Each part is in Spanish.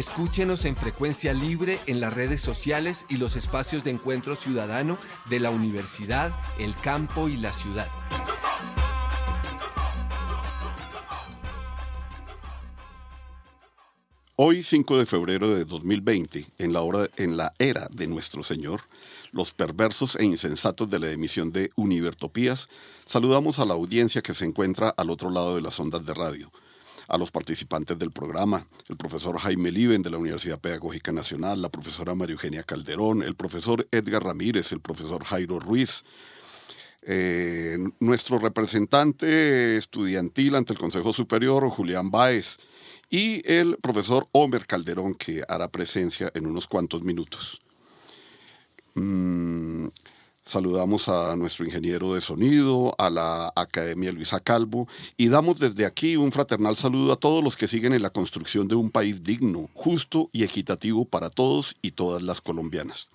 Escúchenos en frecuencia libre en las redes sociales y los espacios de encuentro ciudadano de la universidad, el campo y la ciudad. Hoy, 5 de febrero de 2020, en la, hora, en la era de nuestro Señor, los perversos e insensatos de la emisión de Univertopías, saludamos a la audiencia que se encuentra al otro lado de las ondas de radio, a los participantes del programa, el profesor Jaime Liven de la Universidad Pedagógica Nacional, la profesora María Eugenia Calderón, el profesor Edgar Ramírez, el profesor Jairo Ruiz, eh, nuestro representante estudiantil ante el Consejo Superior, Julián Báez, y el profesor Homer Calderón, que hará presencia en unos cuantos minutos. Mm, saludamos a nuestro ingeniero de sonido, a la Academia Luisa Calvo, y damos desde aquí un fraternal saludo a todos los que siguen en la construcción de un país digno, justo y equitativo para todos y todas las colombianas.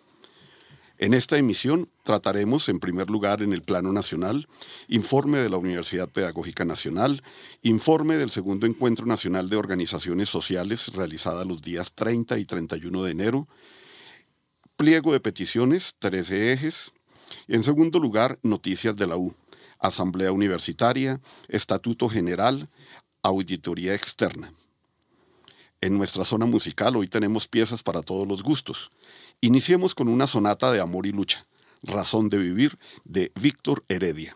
En esta emisión trataremos, en primer lugar, en el plano nacional, informe de la Universidad Pedagógica Nacional, informe del segundo Encuentro Nacional de Organizaciones Sociales realizada los días 30 y 31 de enero, pliego de peticiones, 13 ejes, en segundo lugar, noticias de la U, Asamblea Universitaria, Estatuto General, Auditoría Externa. En nuestra zona musical hoy tenemos piezas para todos los gustos. Iniciemos con una sonata de amor y lucha, Razón de Vivir, de Víctor Heredia.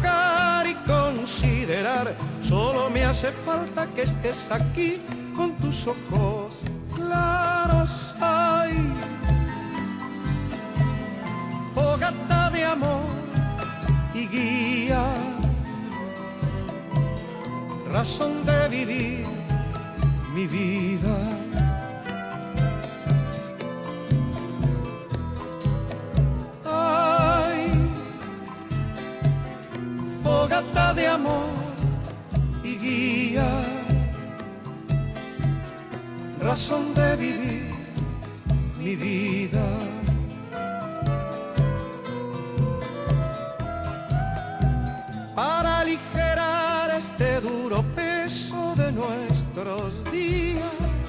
Solo me hace falta que estés aquí con tus ojos claros. Ay, fogata de amor y guía, razón de vivir mi vida. Razón de vivir mi vida. Para aligerar este duro peso de nuestros días,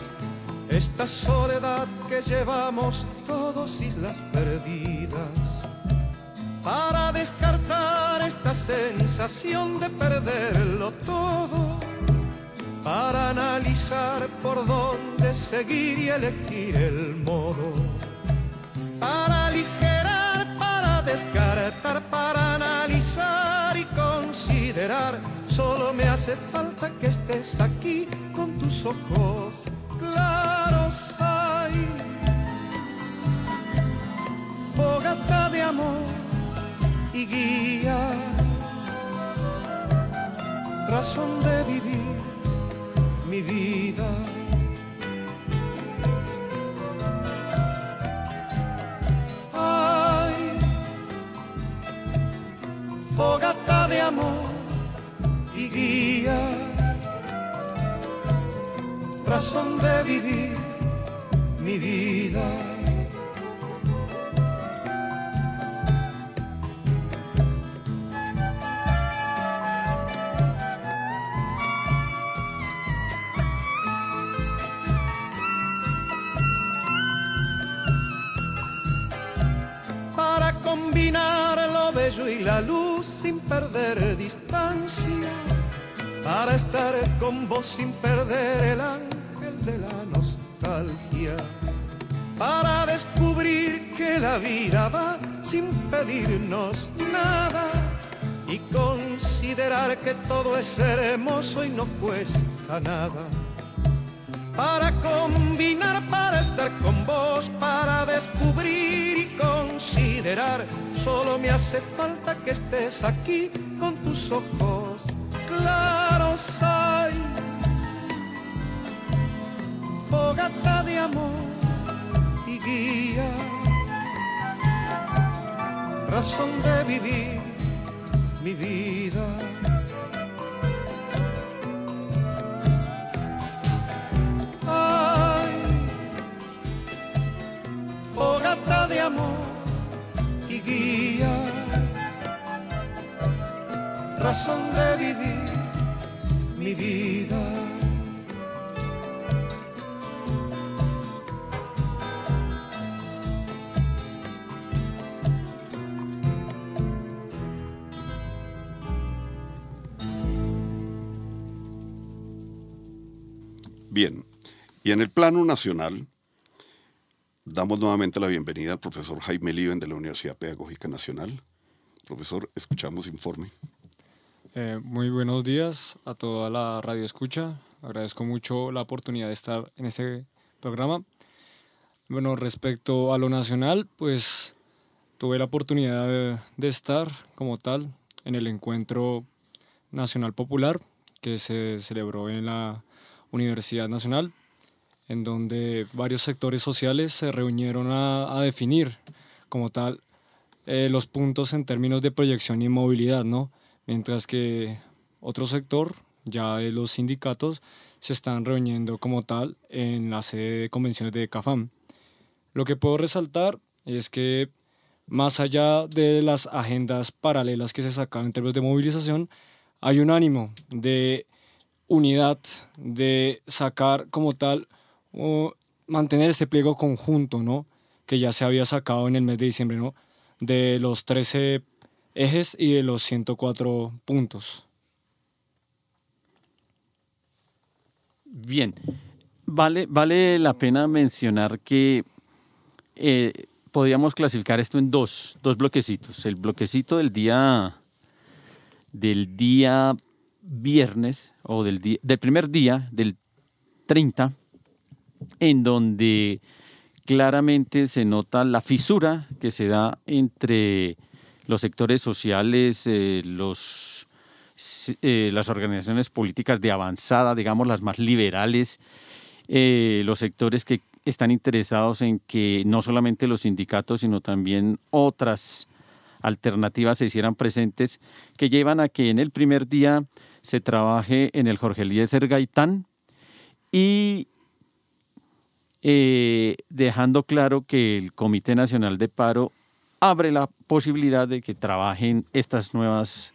esta soledad que llevamos todos islas perdidas seguir y elegir el modo, para aligerar, para descartar, para analizar y considerar, solo me hace falta que estés aquí con tus ojos claros. Ay, fogata de amor y guía, razón de vivir mi vida. Amor y guía, razón de vivir mi vida. Distancia, para estar con vos sin perder el ángel de la nostalgia, para descubrir que la vida va sin pedirnos nada y considerar que todo es hermoso y no cuesta nada para combinar, para estar con vos, para descubrir y considerar. Solo me hace falta que estés aquí con tus ojos claros. Hay fogata de amor y guía, razón de vivir mi vida. fogata de amor razón de vivir mi vida. Bien, y en el plano nacional, Damos nuevamente la bienvenida al profesor Jaime Liven de la Universidad Pedagógica Nacional. Profesor, escuchamos informe. Eh, muy buenos días a toda la radio escucha. Agradezco mucho la oportunidad de estar en este programa. Bueno, respecto a lo nacional, pues tuve la oportunidad de, estar como tal en el encuentro nacional popular que se celebró en la Universidad Nacional en donde varios sectores sociales se reunieron a, definir como tal eh, los puntos en términos de proyección y movilidad, ¿no? Mientras que otro sector, ya de los sindicatos, se están reuniendo como tal en la sede de convenciones de CAFAM. Lo que puedo resaltar es que más allá de las agendas paralelas que se sacan en términos de movilización, hay un ánimo de unidad, de sacar como tal o mantener este pliego conjunto, ¿no? Que ya se había sacado en el mes de diciembre, ¿no? De los 13 ejes y de los 104 puntos. Bien, vale, vale la pena mencionar que eh, podríamos clasificar esto en dos, dos bloquecitos. El bloquecito del día del día viernes o del, día, del primer día del 30 en donde claramente se nota la fisura que se da entre los sectores sociales, eh, los, eh, las organizaciones políticas de avanzada, digamos las más liberales, eh, los sectores que están interesados en que no solamente los sindicatos, sino también otras alternativas se hicieran presentes, que llevan a que en el primer día se trabaje en el Jorge Eliezer Gaitán y dejando claro que el Comité Nacional de Paro abre la posibilidad de que trabajen estas nuevas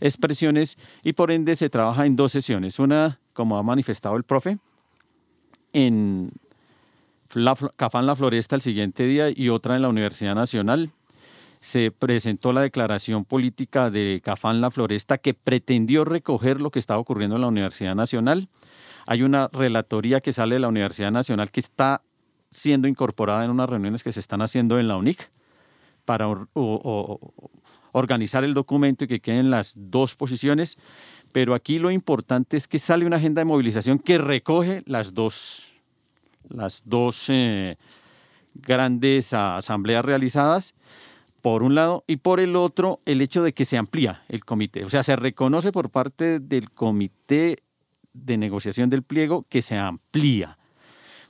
expresiones y por ende se trabaja en dos sesiones. Una, como ha manifestado el profe, en la, Cafán La Floresta el siguiente día y otra en la Universidad Nacional. Se presentó la declaración política de Cafán La Floresta que pretendió recoger lo que estaba ocurriendo en la Universidad Nacional hay una relatoría que sale de la Universidad Nacional que está siendo incorporada en unas reuniones que se están haciendo en la UNIC para organizar el documento y que queden las dos posiciones. Pero aquí lo importante es que sale una agenda de movilización que recoge las dos, las dos eh, grandes asambleas realizadas por un lado, y por el otro, el hecho de que se amplía el comité. O sea, se reconoce por parte del comité de negociación del pliego que se amplía.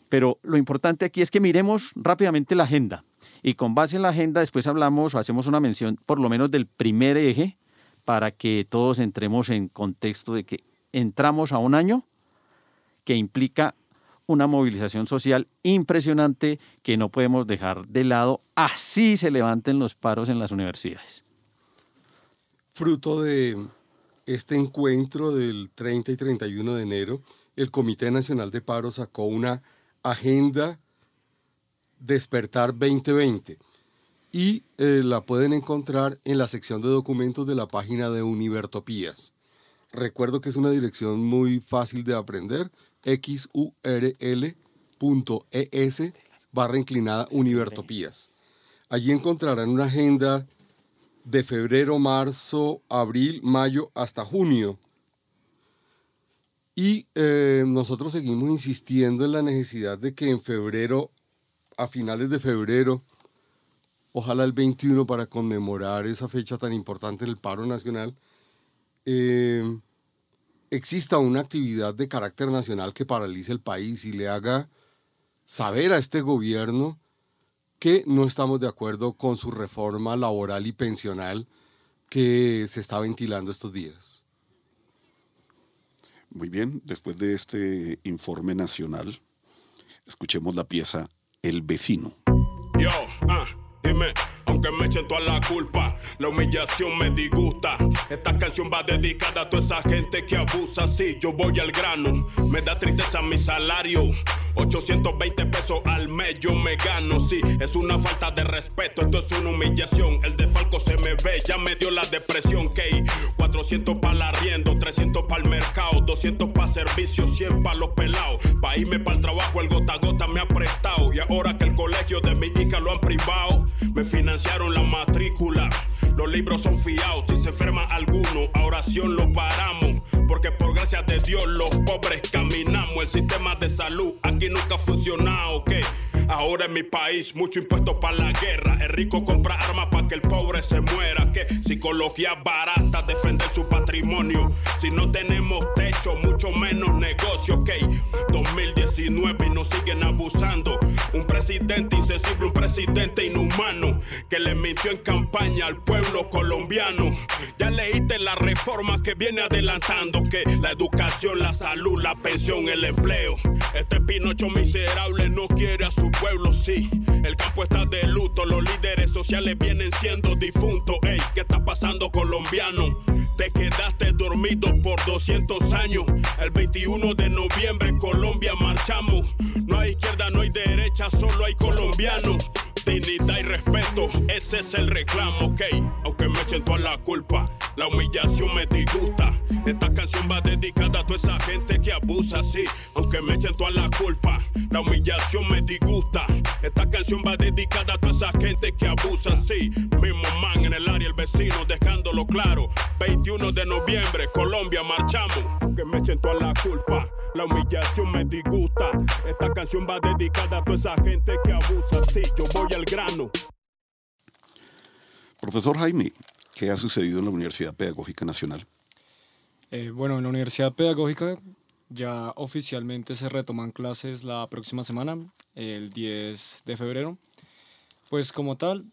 Pero lo importante aquí es que miremos rápidamente la agenda y con base en la agenda después hablamos o hacemos una mención por lo menos del primer eje para que todos entremos en contexto de que entramos a un año que implica una movilización social impresionante que no podemos dejar de lado, así se levanten los paros en las universidades. Fruto de este encuentro del 30 y 31 de enero, el Comité Nacional de Paro sacó una agenda Despertar 2020. y eh, la pueden encontrar en la sección de documentos de la página de Univertopías. Recuerdo que es una dirección muy fácil de aprender, xurl.es barra inclinada Univertopías. Allí encontrarán una agenda de febrero, marzo, abril, mayo hasta junio. Y eh, nosotros seguimos insistiendo en la necesidad de que en febrero, a finales de febrero, ojalá el 21 para conmemorar esa fecha tan importante en el paro nacional, eh, exista una actividad de carácter nacional que paralice el país y le haga saber a este gobierno que no estamos de acuerdo con su reforma laboral y pensional que se está ventilando estos días. Muy bien, después de este informe nacional, escuchemos la pieza El vecino. Yo, ah, dime, aunque me echen toda la culpa, la humillación me disgusta. Esta canción va dedicada a toda esa gente que abusa. Sí, yo voy al grano, me da tristeza mi salario. 820 pesos al mes yo me gano, sí, es una falta de respeto, esto es una humillación. El de Falco se me ve, ya me dio la depresión, que 400 para la arriendo, 300 para el mercado, 200 para servicio, 100 para los pelados. Pa' irme para el trabajo, el gota a gota me ha prestado. Y ahora que el colegio de mi hija lo han privado, me financiaron la matrícula. Los libros son fiados, si se enferma alguno, a oración lo paramos. Porque por gracia de Dios los pobres caminamos. El sistema de salud aquí nunca ha funcionado, ¿ok? Ahora en mi país, mucho impuesto para la guerra. El rico compra armas para que el pobre se muera. Que psicología barata, defender su patrimonio. Si no tenemos techo, mucho menos negocio, ok. 2019 y nos siguen abusando. Un presidente insensible, un presidente inhumano. Que le mintió en campaña al pueblo colombiano. Ya leíste la reforma que viene adelantando. Que la educación, la salud, la pensión, el empleo. Este Miserable no quiere a su pueblo, sí. El campo está de luto, los líderes sociales vienen siendo difuntos. Ey, ¿qué está pasando, colombiano? Te quedaste dormido por 200 años. El 21 de noviembre Colombia marchamos. No hay izquierda, no hay derecha, solo hay colombianos. Dignidad y respeto, ese es el reclamo, ok. Aunque me echen toda la culpa, la humillación me disgusta. Esta canción va dedicada a toda esa gente que abusa, sí. Aunque me echen toda la culpa, la humillación me disgusta. Esta canción va dedicada a toda esa gente que abusa, sí. Mismo man en el área, el vecino, dejándolo claro. 21 de noviembre, Colombia, marchamos. Aunque me echen toda la culpa, la humillación me disgusta. Esta canción va dedicada a toda esa gente que abusa, sí. Yo voy grano. Profesor Jaime, ¿qué ha sucedido en la Universidad Pedagógica Nacional? Eh, bueno, en la Universidad Pedagógica ya oficialmente se retoman clases la próxima semana, el 10 de febrero. Pues como tal,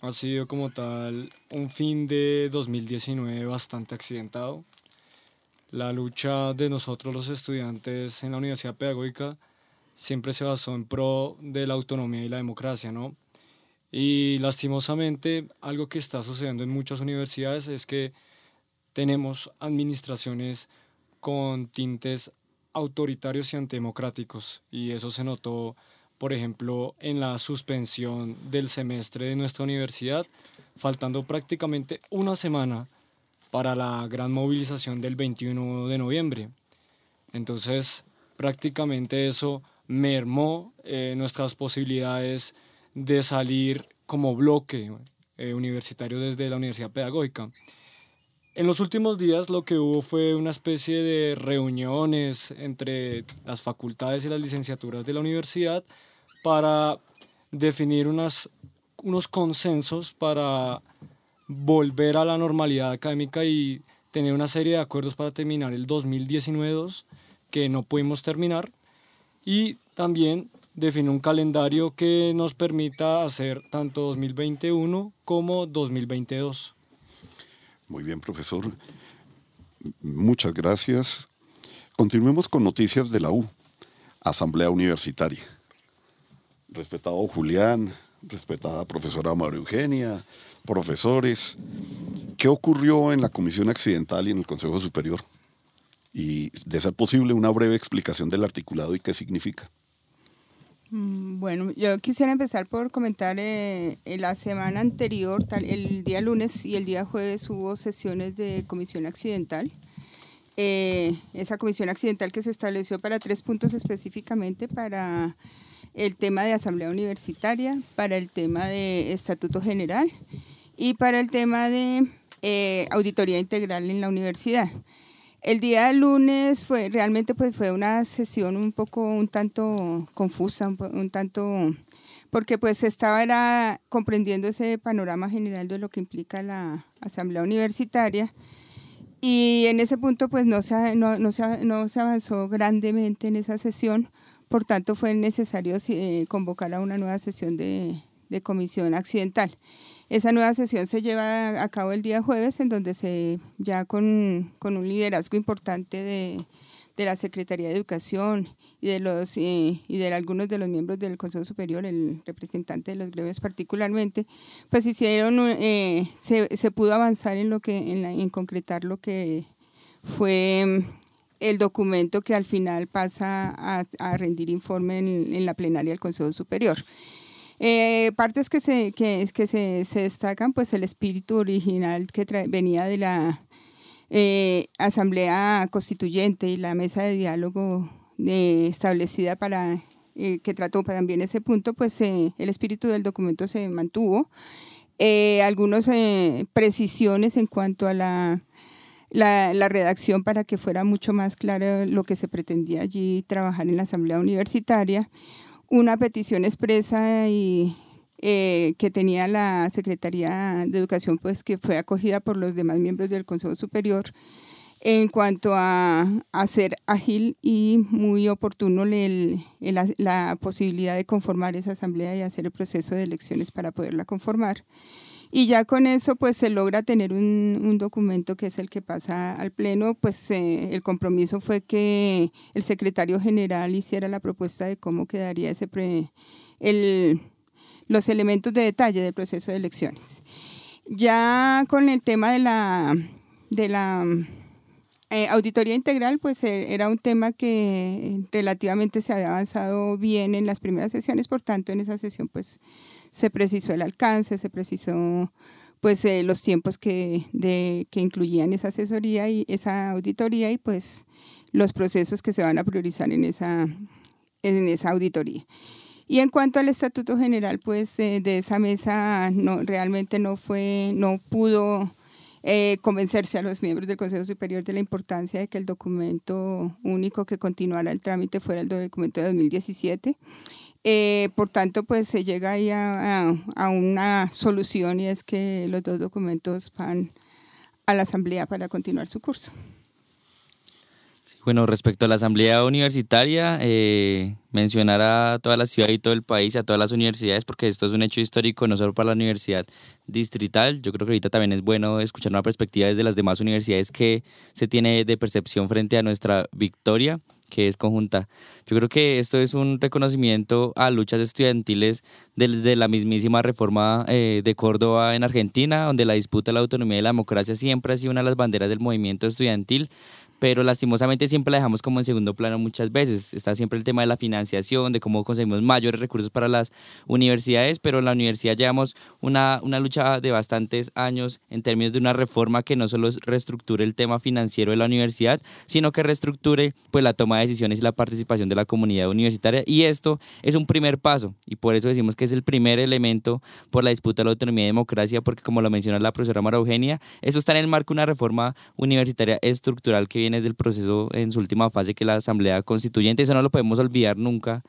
ha sido como tal un fin de 2019 bastante accidentado. La lucha de nosotros los estudiantes en la Universidad Pedagógica siempre se basó en pro de la autonomía y la democracia, ¿no? Y lastimosamente algo que está sucediendo en muchas universidades es que tenemos administraciones con tintes autoritarios y antidemocráticos y eso se notó, por ejemplo, en la suspensión del semestre de nuestra universidad, faltando prácticamente una semana para la gran movilización del 21 de noviembre. Entonces, prácticamente eso mermó eh, nuestras posibilidades de salir como bloque eh, universitario desde la Universidad Pedagógica. En los últimos días lo que hubo fue una especie de reuniones entre las facultades y las licenciaturas de la universidad para definir unas, unos consensos para volver a la normalidad académica y tener una serie de acuerdos para terminar el 2019-2 que no pudimos terminar y también define un calendario que nos permita hacer tanto 2021 como 2022. Muy bien, profesor. Muchas gracias. Continuemos con noticias de la U, Asamblea Universitaria. Respetado Julián, respetada profesora María Eugenia, profesores, ¿qué ocurrió en la Comisión Accidental y en el Consejo Superior? Y, de ser posible, una breve explicación del articulado y qué significa. Mm, Bueno, yo quisiera empezar por comentar, eh, en la semana anterior, el día lunes y el día jueves hubo sesiones de comisión accidental. Eh, esa comisión accidental que se estableció para tres puntos específicamente, para el tema de asamblea universitaria, para el tema de estatuto general y para el tema de eh, auditoría integral en la universidad. El día lunes fue realmente pues fue una sesión un poco un tanto confusa, un, tanto porque pues estaba era comprendiendo ese panorama general de lo que implica la asamblea universitaria y en ese punto pues no se, no, se, no se avanzó grandemente en esa sesión, por tanto fue necesario eh, convocar a una nueva sesión de comisión accidental. Esa nueva sesión se lleva a cabo el día jueves, en donde se, ya con, con un liderazgo importante de, de la Secretaría de Educación y de, los, eh, y de algunos de los miembros del Consejo Superior, el representante de los gremios particularmente, pues hicieron, eh, se, se pudo avanzar en, lo que, en, concretar lo que fue mm, el documento que al final pasa a, rendir informe en la plenaria del Consejo Superior. Eh, partes que se, que, que se, se destacan, pues el espíritu original que venía de la eh, Asamblea Constituyente y la mesa de diálogo eh, establecida para que trató también ese punto, pues el espíritu del documento se mantuvo. Algunas precisiones en cuanto a la, la redacción para que fuera mucho más claro lo que se pretendía allí trabajar en la Asamblea Universitaria una petición expresa y eh, que tenía la Secretaría de Educación, pues que fue acogida por los demás miembros del Consejo Superior en cuanto a hacer ágil y muy oportuno la posibilidad de conformar esa asamblea y hacer el proceso de elecciones para poderla conformar. Y ya con eso pues se logra tener un, un documento que es el que pasa al Pleno, pues eh, el compromiso fue que el secretario general hiciera la propuesta de cómo quedaría ese pre- el, los elementos de detalle del proceso de elecciones. Ya con el tema de la, de la eh, auditoría integral, pues eh, era un tema que relativamente se había avanzado bien en las primeras sesiones, por tanto en esa sesión pues se precisó el alcance, se precisó pues eh, los tiempos que, de, que incluían esa asesoría y esa auditoría y pues los procesos que se van a priorizar en esa, en esa auditoría. Y en cuanto al estatuto general, pues eh, de esa mesa no, realmente no fue, no pudo eh, convencerse a los miembros del Consejo Superior de la importancia de que el documento único que continuara el trámite fuera el documento de 2017. Eh, por tanto, pues se llega ahí a, una solución y es que los dos documentos van a la Asamblea para continuar su curso. Bueno, respecto a la asamblea universitaria, eh, mencionar a toda la ciudad y todo el país, a todas las universidades, porque esto es un hecho histórico no solo para la universidad distrital, yo creo que ahorita también es bueno escuchar una perspectiva desde las demás universidades que se tiene de percepción frente a nuestra victoria que es conjunta. Yo creo que esto es un reconocimiento a luchas estudiantiles desde la mismísima reforma eh, de Córdoba en Argentina, donde la disputa de la autonomía y la democracia siempre ha sido una de las banderas del movimiento estudiantil, pero lastimosamente siempre la dejamos como en segundo plano muchas veces. Está siempre el tema de la financiación, de cómo conseguimos mayores recursos para las universidades, pero en la universidad llevamos una, una lucha de bastantes años en términos de una reforma que no solo reestructure el tema financiero de la universidad, sino que reestructure pues, la toma de decisiones y la participación de la comunidad universitaria. Y esto es un primer paso, y por eso decimos que es el primer elemento por la disputa de la autonomía y democracia, porque como lo menciona la profesora Mara Eugenia, eso está en el marco de una reforma universitaria estructural que viene desde el proceso en su última fase, que es la Asamblea Constituyente. Eso no lo podemos olvidar nunca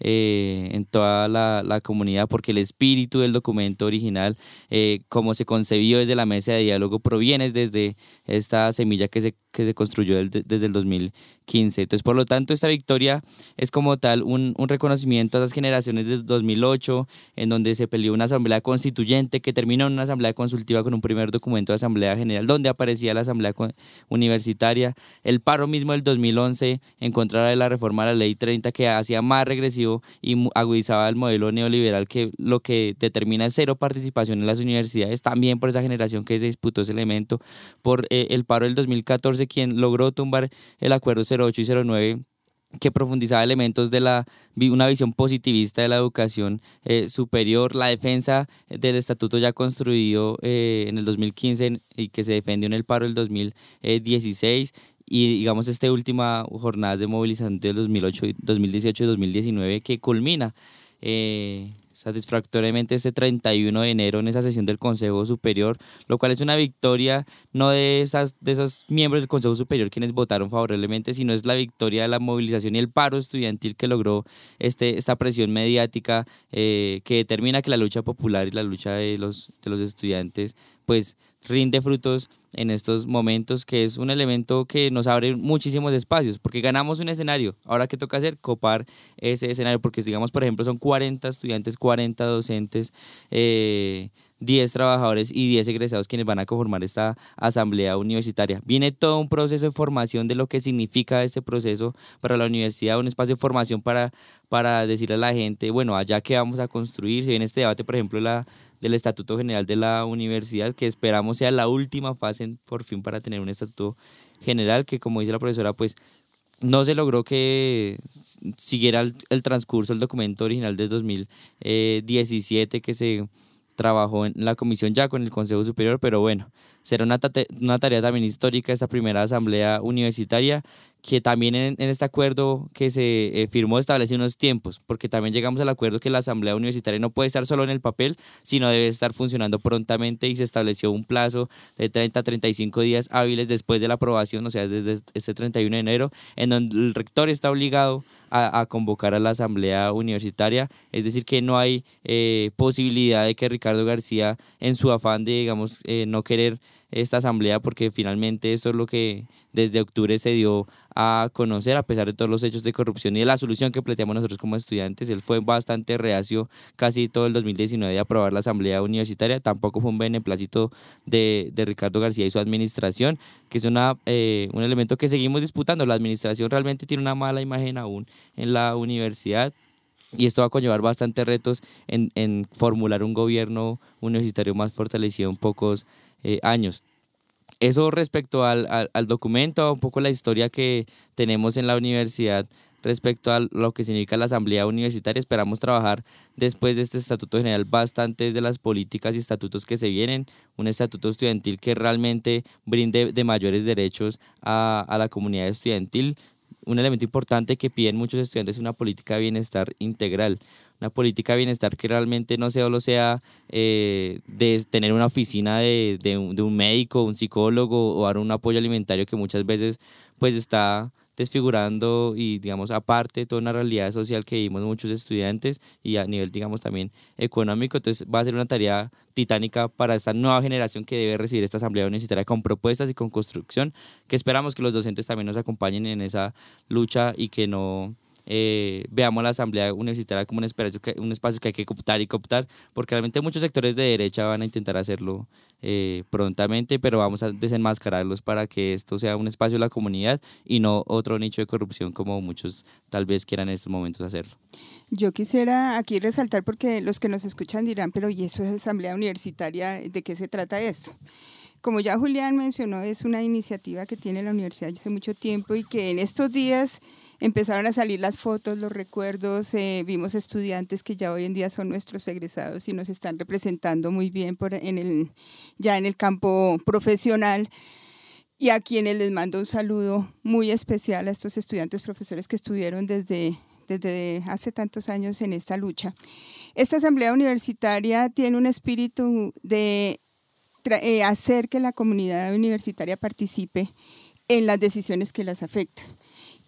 eh, en toda la, la, comunidad, porque el espíritu del documento original, eh, como se concebió desde la mesa de diálogo, proviene desde esta semilla que se, que se construyó desde el 2015. Entonces, por lo tanto, esta victoria es como tal un, un reconocimiento a esas generaciones de 2008, en donde se peleó una asamblea constituyente que terminó en una asamblea consultiva con un primer documento de asamblea general, donde aparecía la asamblea universitaria, el paro mismo del 2011 en contra de la reforma de la ley 30 que hacía más y agudizaba el modelo neoliberal que lo que determina es cero participación en las universidades, también por esa generación que se disputó ese elemento, por eh, el paro del 2014, quien logró tumbar el acuerdo 08 y 09 que profundizaba elementos de la, una visión positivista de la educación eh, superior, la defensa del estatuto ya construido eh, en el 2015 y que se defendió en el paro del 2016 y digamos esta última jornada de movilización del 2008, 2018 y 2019 que culmina eh, satisfactoriamente este 31 de enero en esa sesión del Consejo Superior, lo cual es una victoria no de, esas, de esos miembros del Consejo Superior quienes votaron favorablemente, sino es la victoria de la movilización y el paro estudiantil que logró este, esta presión mediática eh, que determina que la lucha popular y la lucha de los, de los estudiantes pues rinde frutos en estos momentos, que es un elemento que nos abre muchísimos espacios, porque ganamos un escenario. Ahora, ¿qué toca hacer? Copar ese escenario, porque digamos, por ejemplo, son 40 estudiantes, 40 docentes, eh, 10 trabajadores y 10 egresados quienes van a conformar esta asamblea universitaria. Viene todo un proceso de formación de lo que significa este proceso para la universidad, un espacio de formación para, para decirle a la gente, bueno, allá que vamos a construir, se viene este debate, por ejemplo, la del Estatuto General de la Universidad, que esperamos sea la última fase por fin para tener un estatuto general, que como dice la profesora, pues no se logró que siguiera el, transcurso el documento original de 2017 que se trabajó en la comisión ya con el Consejo Superior, pero bueno, será una, una tarea también histórica esta primera asamblea universitaria que también en, este acuerdo que se eh, firmó establece unos tiempos, porque también llegamos al acuerdo que la Asamblea Universitaria no puede estar solo en el papel, sino debe estar funcionando prontamente y se estableció un plazo de 30 a 35 días hábiles después de la aprobación, o sea, desde este 31 de enero, en donde el rector está obligado a, convocar a la Asamblea Universitaria, es decir, que no hay eh, posibilidad de que Ricardo García, en su afán de, digamos, eh, no querer esta asamblea porque finalmente esto es lo que desde octubre se dio a conocer a pesar de todos los hechos de corrupción y de la solución que planteamos nosotros como estudiantes. Él fue bastante reacio casi todo el 2019 de aprobar la asamblea universitaria. Tampoco fue un beneplácito de, de Ricardo García y su administración, que es una, eh, un elemento que seguimos disputando. La administración realmente tiene una mala imagen aún en la universidad y esto va a conllevar bastantes retos en, en formular un gobierno universitario más fortalecido en pocos eh, años. Eso respecto al, al, documento, un poco la historia que tenemos en la universidad respecto a lo que significa la asamblea universitaria. Esperamos trabajar después de este estatuto general bastantes de las políticas y estatutos que se vienen, un estatuto estudiantil que realmente brinde de mayores derechos a, a la comunidad estudiantil. Un elemento importante que piden muchos estudiantes es una política de bienestar integral una política de bienestar que realmente no solo sea eh, de tener una oficina de, de, un médico, un psicólogo o dar un apoyo alimentario que muchas veces pues está desfigurando y digamos aparte toda una realidad social que vivimos muchos estudiantes y a nivel digamos también económico. Entonces va a ser una tarea titánica para esta nueva generación que debe recibir esta asamblea universitaria con propuestas y con construcción que esperamos que los docentes también nos acompañen en esa lucha y que no eh, veamos la asamblea universitaria como un espacio, que, un espacio que hay que cooptar y cooptar, porque realmente muchos sectores de derecha van a intentar hacerlo eh, prontamente, pero vamos a desenmascararlos para que esto sea un espacio de la comunidad y no otro nicho de corrupción como muchos tal vez quieran en estos momentos hacerlo. Yo quisiera aquí resaltar porque los que nos escuchan dirán, pero ¿y eso es asamblea universitaria? ¿De qué se trata eso? Como ya Julián mencionó, es una iniciativa que tiene la universidad hace mucho tiempo y que en estos días empezaron a salir las fotos, los recuerdos, eh, vimos estudiantes que ya hoy en día son nuestros egresados y nos están representando muy bien en el, ya en el campo profesional y a quienes les mando un saludo muy especial a estos estudiantes profesores que estuvieron desde, desde hace tantos años en esta lucha. Esta asamblea universitaria tiene un espíritu de eh, hacer que la comunidad universitaria participe en las decisiones que las afectan.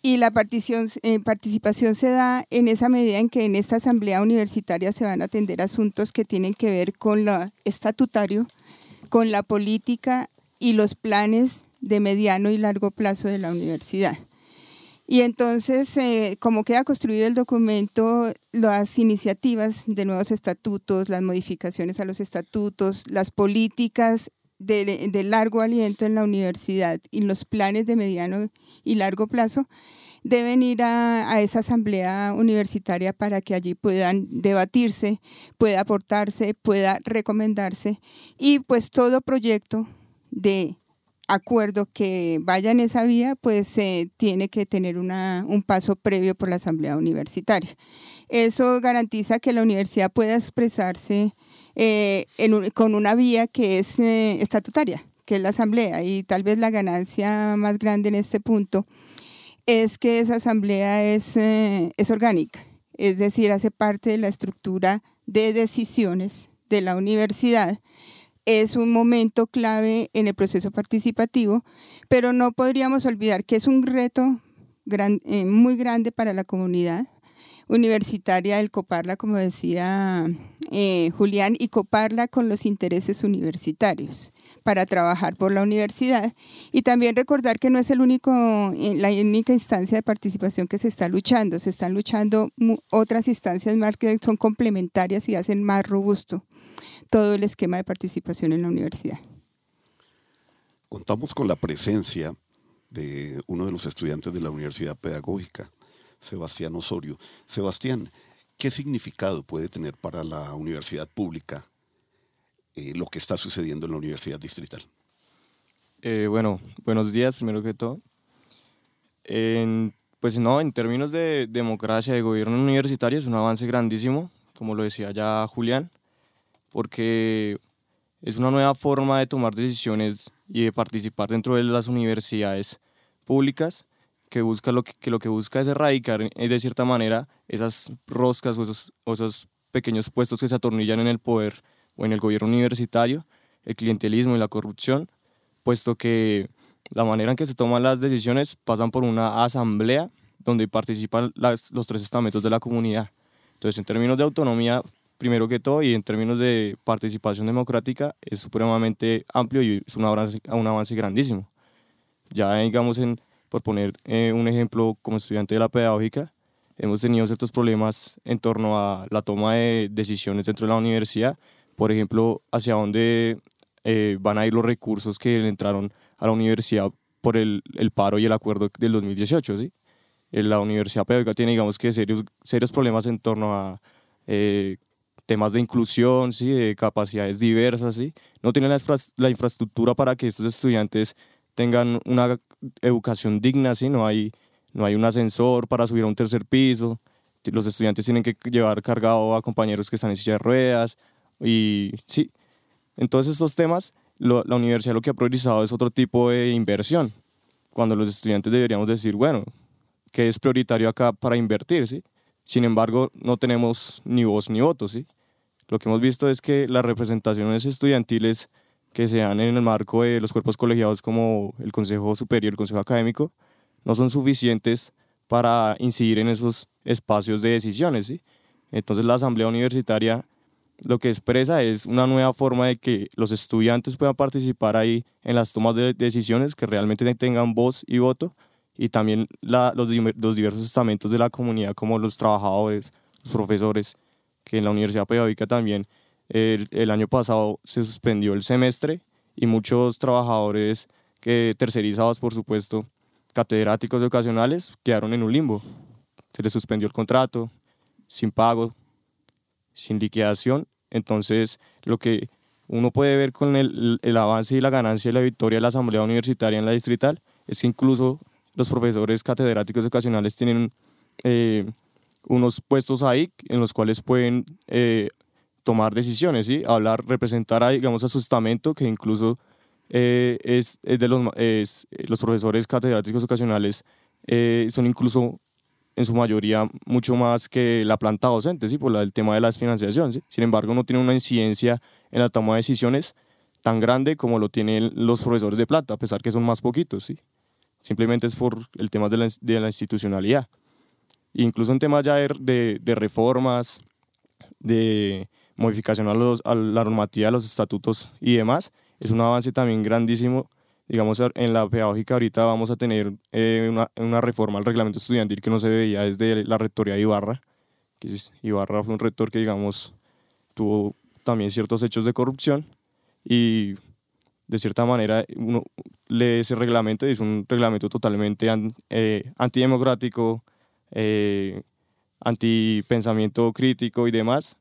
Y la eh, participación se da en esa medida en que en esta asamblea universitaria se van a atender asuntos que tienen que ver con lo estatutario, con la política y los planes de mediano y largo plazo de la universidad. Y entonces, eh, como queda construido el documento, las iniciativas de nuevos estatutos, las modificaciones a los estatutos, las políticas de, largo aliento en la universidad y los planes de mediano y largo plazo deben ir a, a, esa asamblea universitaria para que allí puedan debatirse, pueda aportarse, pueda recomendarse y pues todo proyecto de acuerdo que vaya en esa vía, pues eh, tiene que tener una, un paso previo por la Asamblea Universitaria. Eso garantiza que la universidad pueda expresarse eh, con una vía que es eh, estatutaria, que es la Asamblea. Y tal vez la ganancia más grande en este punto es que esa Asamblea es, es orgánica, es decir, hace parte de la estructura de decisiones de la universidad es un momento clave en el proceso participativo, pero no podríamos olvidar que es un reto eh, muy grande para la comunidad universitaria el coparla, como decía eh, Julián, y coparla con los intereses universitarios para trabajar por la universidad. Y también recordar que no es el único, eh, la única instancia de participación que se está luchando, se están luchando otras instancias más que son complementarias y hacen más robusto todo el esquema de participación en la universidad. Contamos con la presencia de uno de los estudiantes de la Universidad Pedagógica, Sebastián Osorio. Sebastián, ¿qué significado puede tener para la universidad pública eh, lo que está sucediendo en la Universidad Distrital? Eh, bueno, buenos días, primero que todo. pues no, en términos de democracia, de gobierno universitario, es un avance grandísimo, como lo decía ya Julián porque es una nueva forma de tomar decisiones y de participar dentro de las universidades públicas que busca lo que, lo que busca es erradicar eh, de cierta manera esas roscas o esos, esos pequeños puestos que se atornillan en el poder o en el gobierno universitario, el clientelismo y la corrupción, puesto que la manera en que se toman las decisiones pasan por una asamblea donde participan los tres estamentos de la comunidad. Entonces, en términos de autonomía, primero que todo, y en términos de participación democrática, es supremamente amplio y es un avance, un avance grandísimo. Ya digamos, en, por poner eh, un ejemplo como estudiante de la pedagógica, hemos tenido ciertos problemas en torno a la toma de decisiones dentro de la universidad, por ejemplo, hacia dónde eh, van a ir los recursos que entraron a la universidad por el, el paro y el acuerdo del 2018. ¿sí? Eh, la universidad pedagógica tiene, digamos que, serios, serios problemas en torno a temas de inclusión, ¿sí? de capacidades diversas, ¿sí? no tienen la, la, infraestructura para que estos estudiantes tengan una educación digna, ¿sí? no, hay, no hay un ascensor para subir a un tercer piso, los estudiantes tienen que llevar cargado a compañeros que están en silla de ruedas, y sí, en todos estos temas la universidad lo que ha priorizado es otro tipo de inversión, cuando los estudiantes deberíamos decir, bueno, ¿qué es prioritario acá para invertir? ¿sí? Sin embargo, no tenemos ni voz ni voto, ¿sí? Lo que hemos visto es que las representaciones estudiantiles que se dan en el marco de los cuerpos colegiados como el Consejo Superior, el Consejo Académico, no son suficientes para incidir en esos espacios de decisiones. ¿sí? Entonces la Asamblea Universitaria lo que expresa es una nueva forma de que los estudiantes puedan participar ahí en las tomas de decisiones, que realmente tengan voz y voto, y también los, los diversos estamentos de la comunidad como los trabajadores, los profesores, que en la Universidad Pedagógica también el, año pasado se suspendió el semestre y muchos trabajadores que tercerizados, por supuesto, catedráticos ocasionales, quedaron en un limbo. Se les suspendió el contrato, sin pago, sin liquidación. Entonces, lo que uno puede ver con el, el avance y la ganancia y la victoria de la Asamblea Universitaria en la distrital es que incluso los profesores catedráticos ocasionales tienen eh, unos puestos ahí en los cuales pueden eh, tomar decisiones, ¿sí? hablar, representar a, digamos, a su estamento, que incluso eh, es, es, de los, es, los profesores catedráticos ocasionales, eh, son incluso en su mayoría mucho más que la planta docente, ¿sí? por el tema de las financiación. ¿sí? Sin embargo, no tiene una incidencia en la toma de decisiones tan grande como lo tienen los profesores de plata, a pesar que son más poquitos. ¿sí? Simplemente es por el tema de la, de la institucionalidad incluso en temas ya de, de, reformas, de modificación a, la normativa, a los estatutos y demás, es un avance también grandísimo. Digamos, en la pedagógica ahorita vamos a tener eh, una, una, reforma al reglamento estudiantil que no se veía desde la rectoría de Ibarra. Que Ibarra fue un rector que, digamos, tuvo también ciertos hechos de corrupción y de cierta manera uno lee ese reglamento y es un reglamento totalmente eh, antidemocrático, eh, antipensamiento crítico y demás.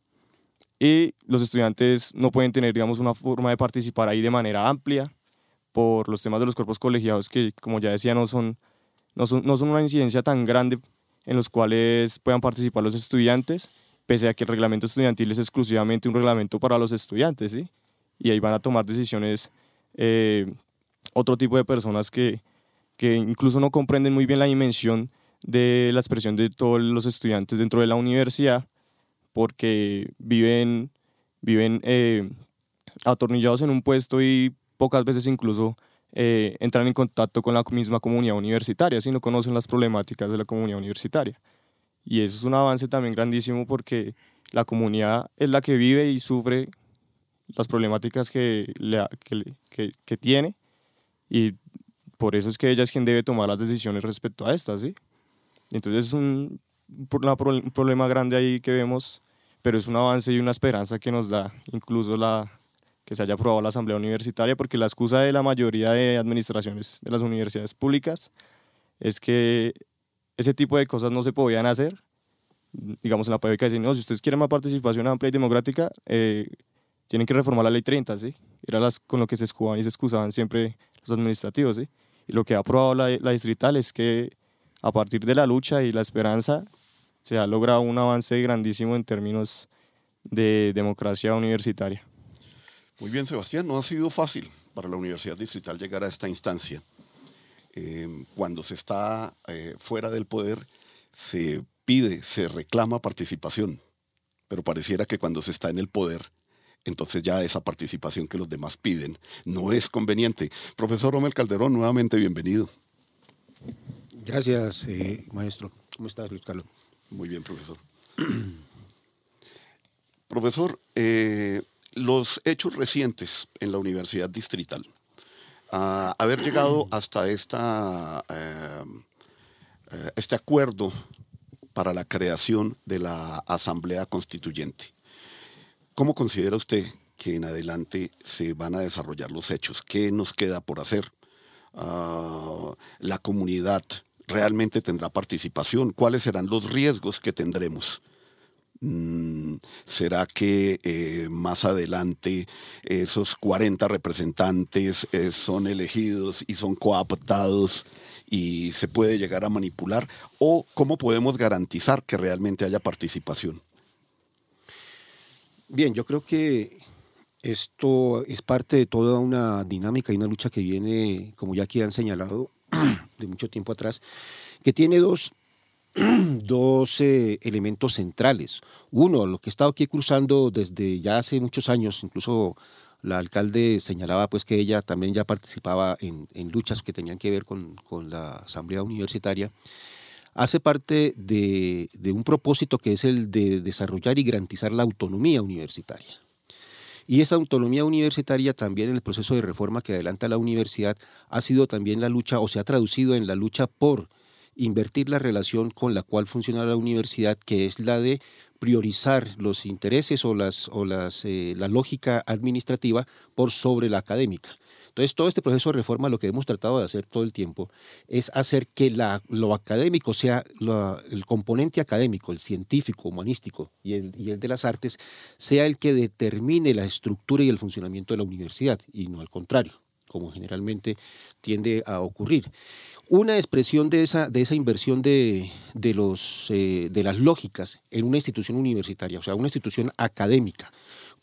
Y los estudiantes no pueden tener, digamos, una forma de participar ahí de manera amplia por los temas de los cuerpos colegiados que, como ya decía, no son, no son, no son una incidencia tan grande en los cuales puedan participar los estudiantes, pese a que el reglamento estudiantil es exclusivamente un reglamento para los estudiantes, ¿sí? Y ahí van a tomar decisiones eh, otro tipo de personas que, que incluso no comprenden muy bien la dimensión de la expresión de todos los estudiantes dentro de la universidad, porque viven, viven eh, atornillados en un puesto y pocas veces incluso eh, entran en contacto con la misma comunidad universitaria, si no conocen las problemáticas de la comunidad universitaria. Y eso es un avance también grandísimo porque la comunidad es la que vive y sufre las problemáticas que, que, que, tiene y por eso es que ella es quien debe tomar las decisiones respecto a estas, ¿sí? Entonces es un, un problema grande ahí que vemos, pero es un avance y una esperanza que nos da incluso la, que se haya aprobado la asamblea universitaria, porque la excusa de la mayoría de administraciones de las universidades públicas es que ese tipo de cosas no se podían hacer. Digamos en la PBK dicen, no, si ustedes quieren más participación amplia y democrática, eh, tienen que reformar la ley 30, ¿sí? Era las, con lo que se escudaban y se excusaban siempre los administrativos, ¿sí? Y lo que ha aprobado la, la distrital es que a partir de la lucha y la esperanza se ha logrado un avance grandísimo en términos de democracia universitaria. Muy bien, Sebastián, no ha sido fácil para la Universidad Distrital llegar a esta instancia. Eh, cuando se está eh, fuera del poder, se pide, se reclama participación, pero pareciera que cuando se está en el poder, entonces ya esa participación que los demás piden no es conveniente. Profesor Romel Calderón, nuevamente bienvenido. Gracias, eh, maestro. ¿Cómo estás, Luis Carlos? Muy bien, profesor. profesor, eh, los hechos recientes en la Universidad Distrital, haber llegado hasta esta, eh, este acuerdo para la creación de la Asamblea Constituyente, ¿Cómo considera usted que en adelante se van a desarrollar los hechos? ¿Qué nos queda por hacer? Ah, ¿La comunidad realmente tendrá participación? ¿Cuáles serán los riesgos que tendremos? Mm, ¿Será que eh, más adelante esos 40 representantes eh, son elegidos y son coaptados y se puede llegar a manipular? ¿O cómo podemos garantizar que realmente haya participación? Bien, yo creo que esto es parte de toda una dinámica y una lucha que viene, como ya aquí han señalado, de mucho tiempo atrás, que tiene dos, dos elementos centrales. Uno, lo que he estado aquí cruzando desde ya hace muchos años, incluso la alcalde señalaba pues que ella también ya participaba en, en luchas que tenían que ver con, con la asamblea universitaria, hace parte de, un propósito que es el de desarrollar y garantizar la autonomía universitaria. Y esa autonomía universitaria también en el proceso de reforma que adelanta la universidad ha sido también la lucha o se ha traducido en la lucha por invertir la relación con la cual funciona la universidad, que es la de priorizar los intereses o, las, o las, eh, la lógica administrativa por sobre la académica. Entonces, todo este proceso de reforma lo que hemos tratado de hacer todo el tiempo es hacer que la, lo académico sea el componente académico, el científico, humanístico y el, y el de las artes, sea el que determine la estructura y el funcionamiento de la universidad y no al contrario, como generalmente tiende a ocurrir. Una expresión de esa, de esa inversión de, de, los, eh, de las lógicas en una institución universitaria, o sea, una institución académica,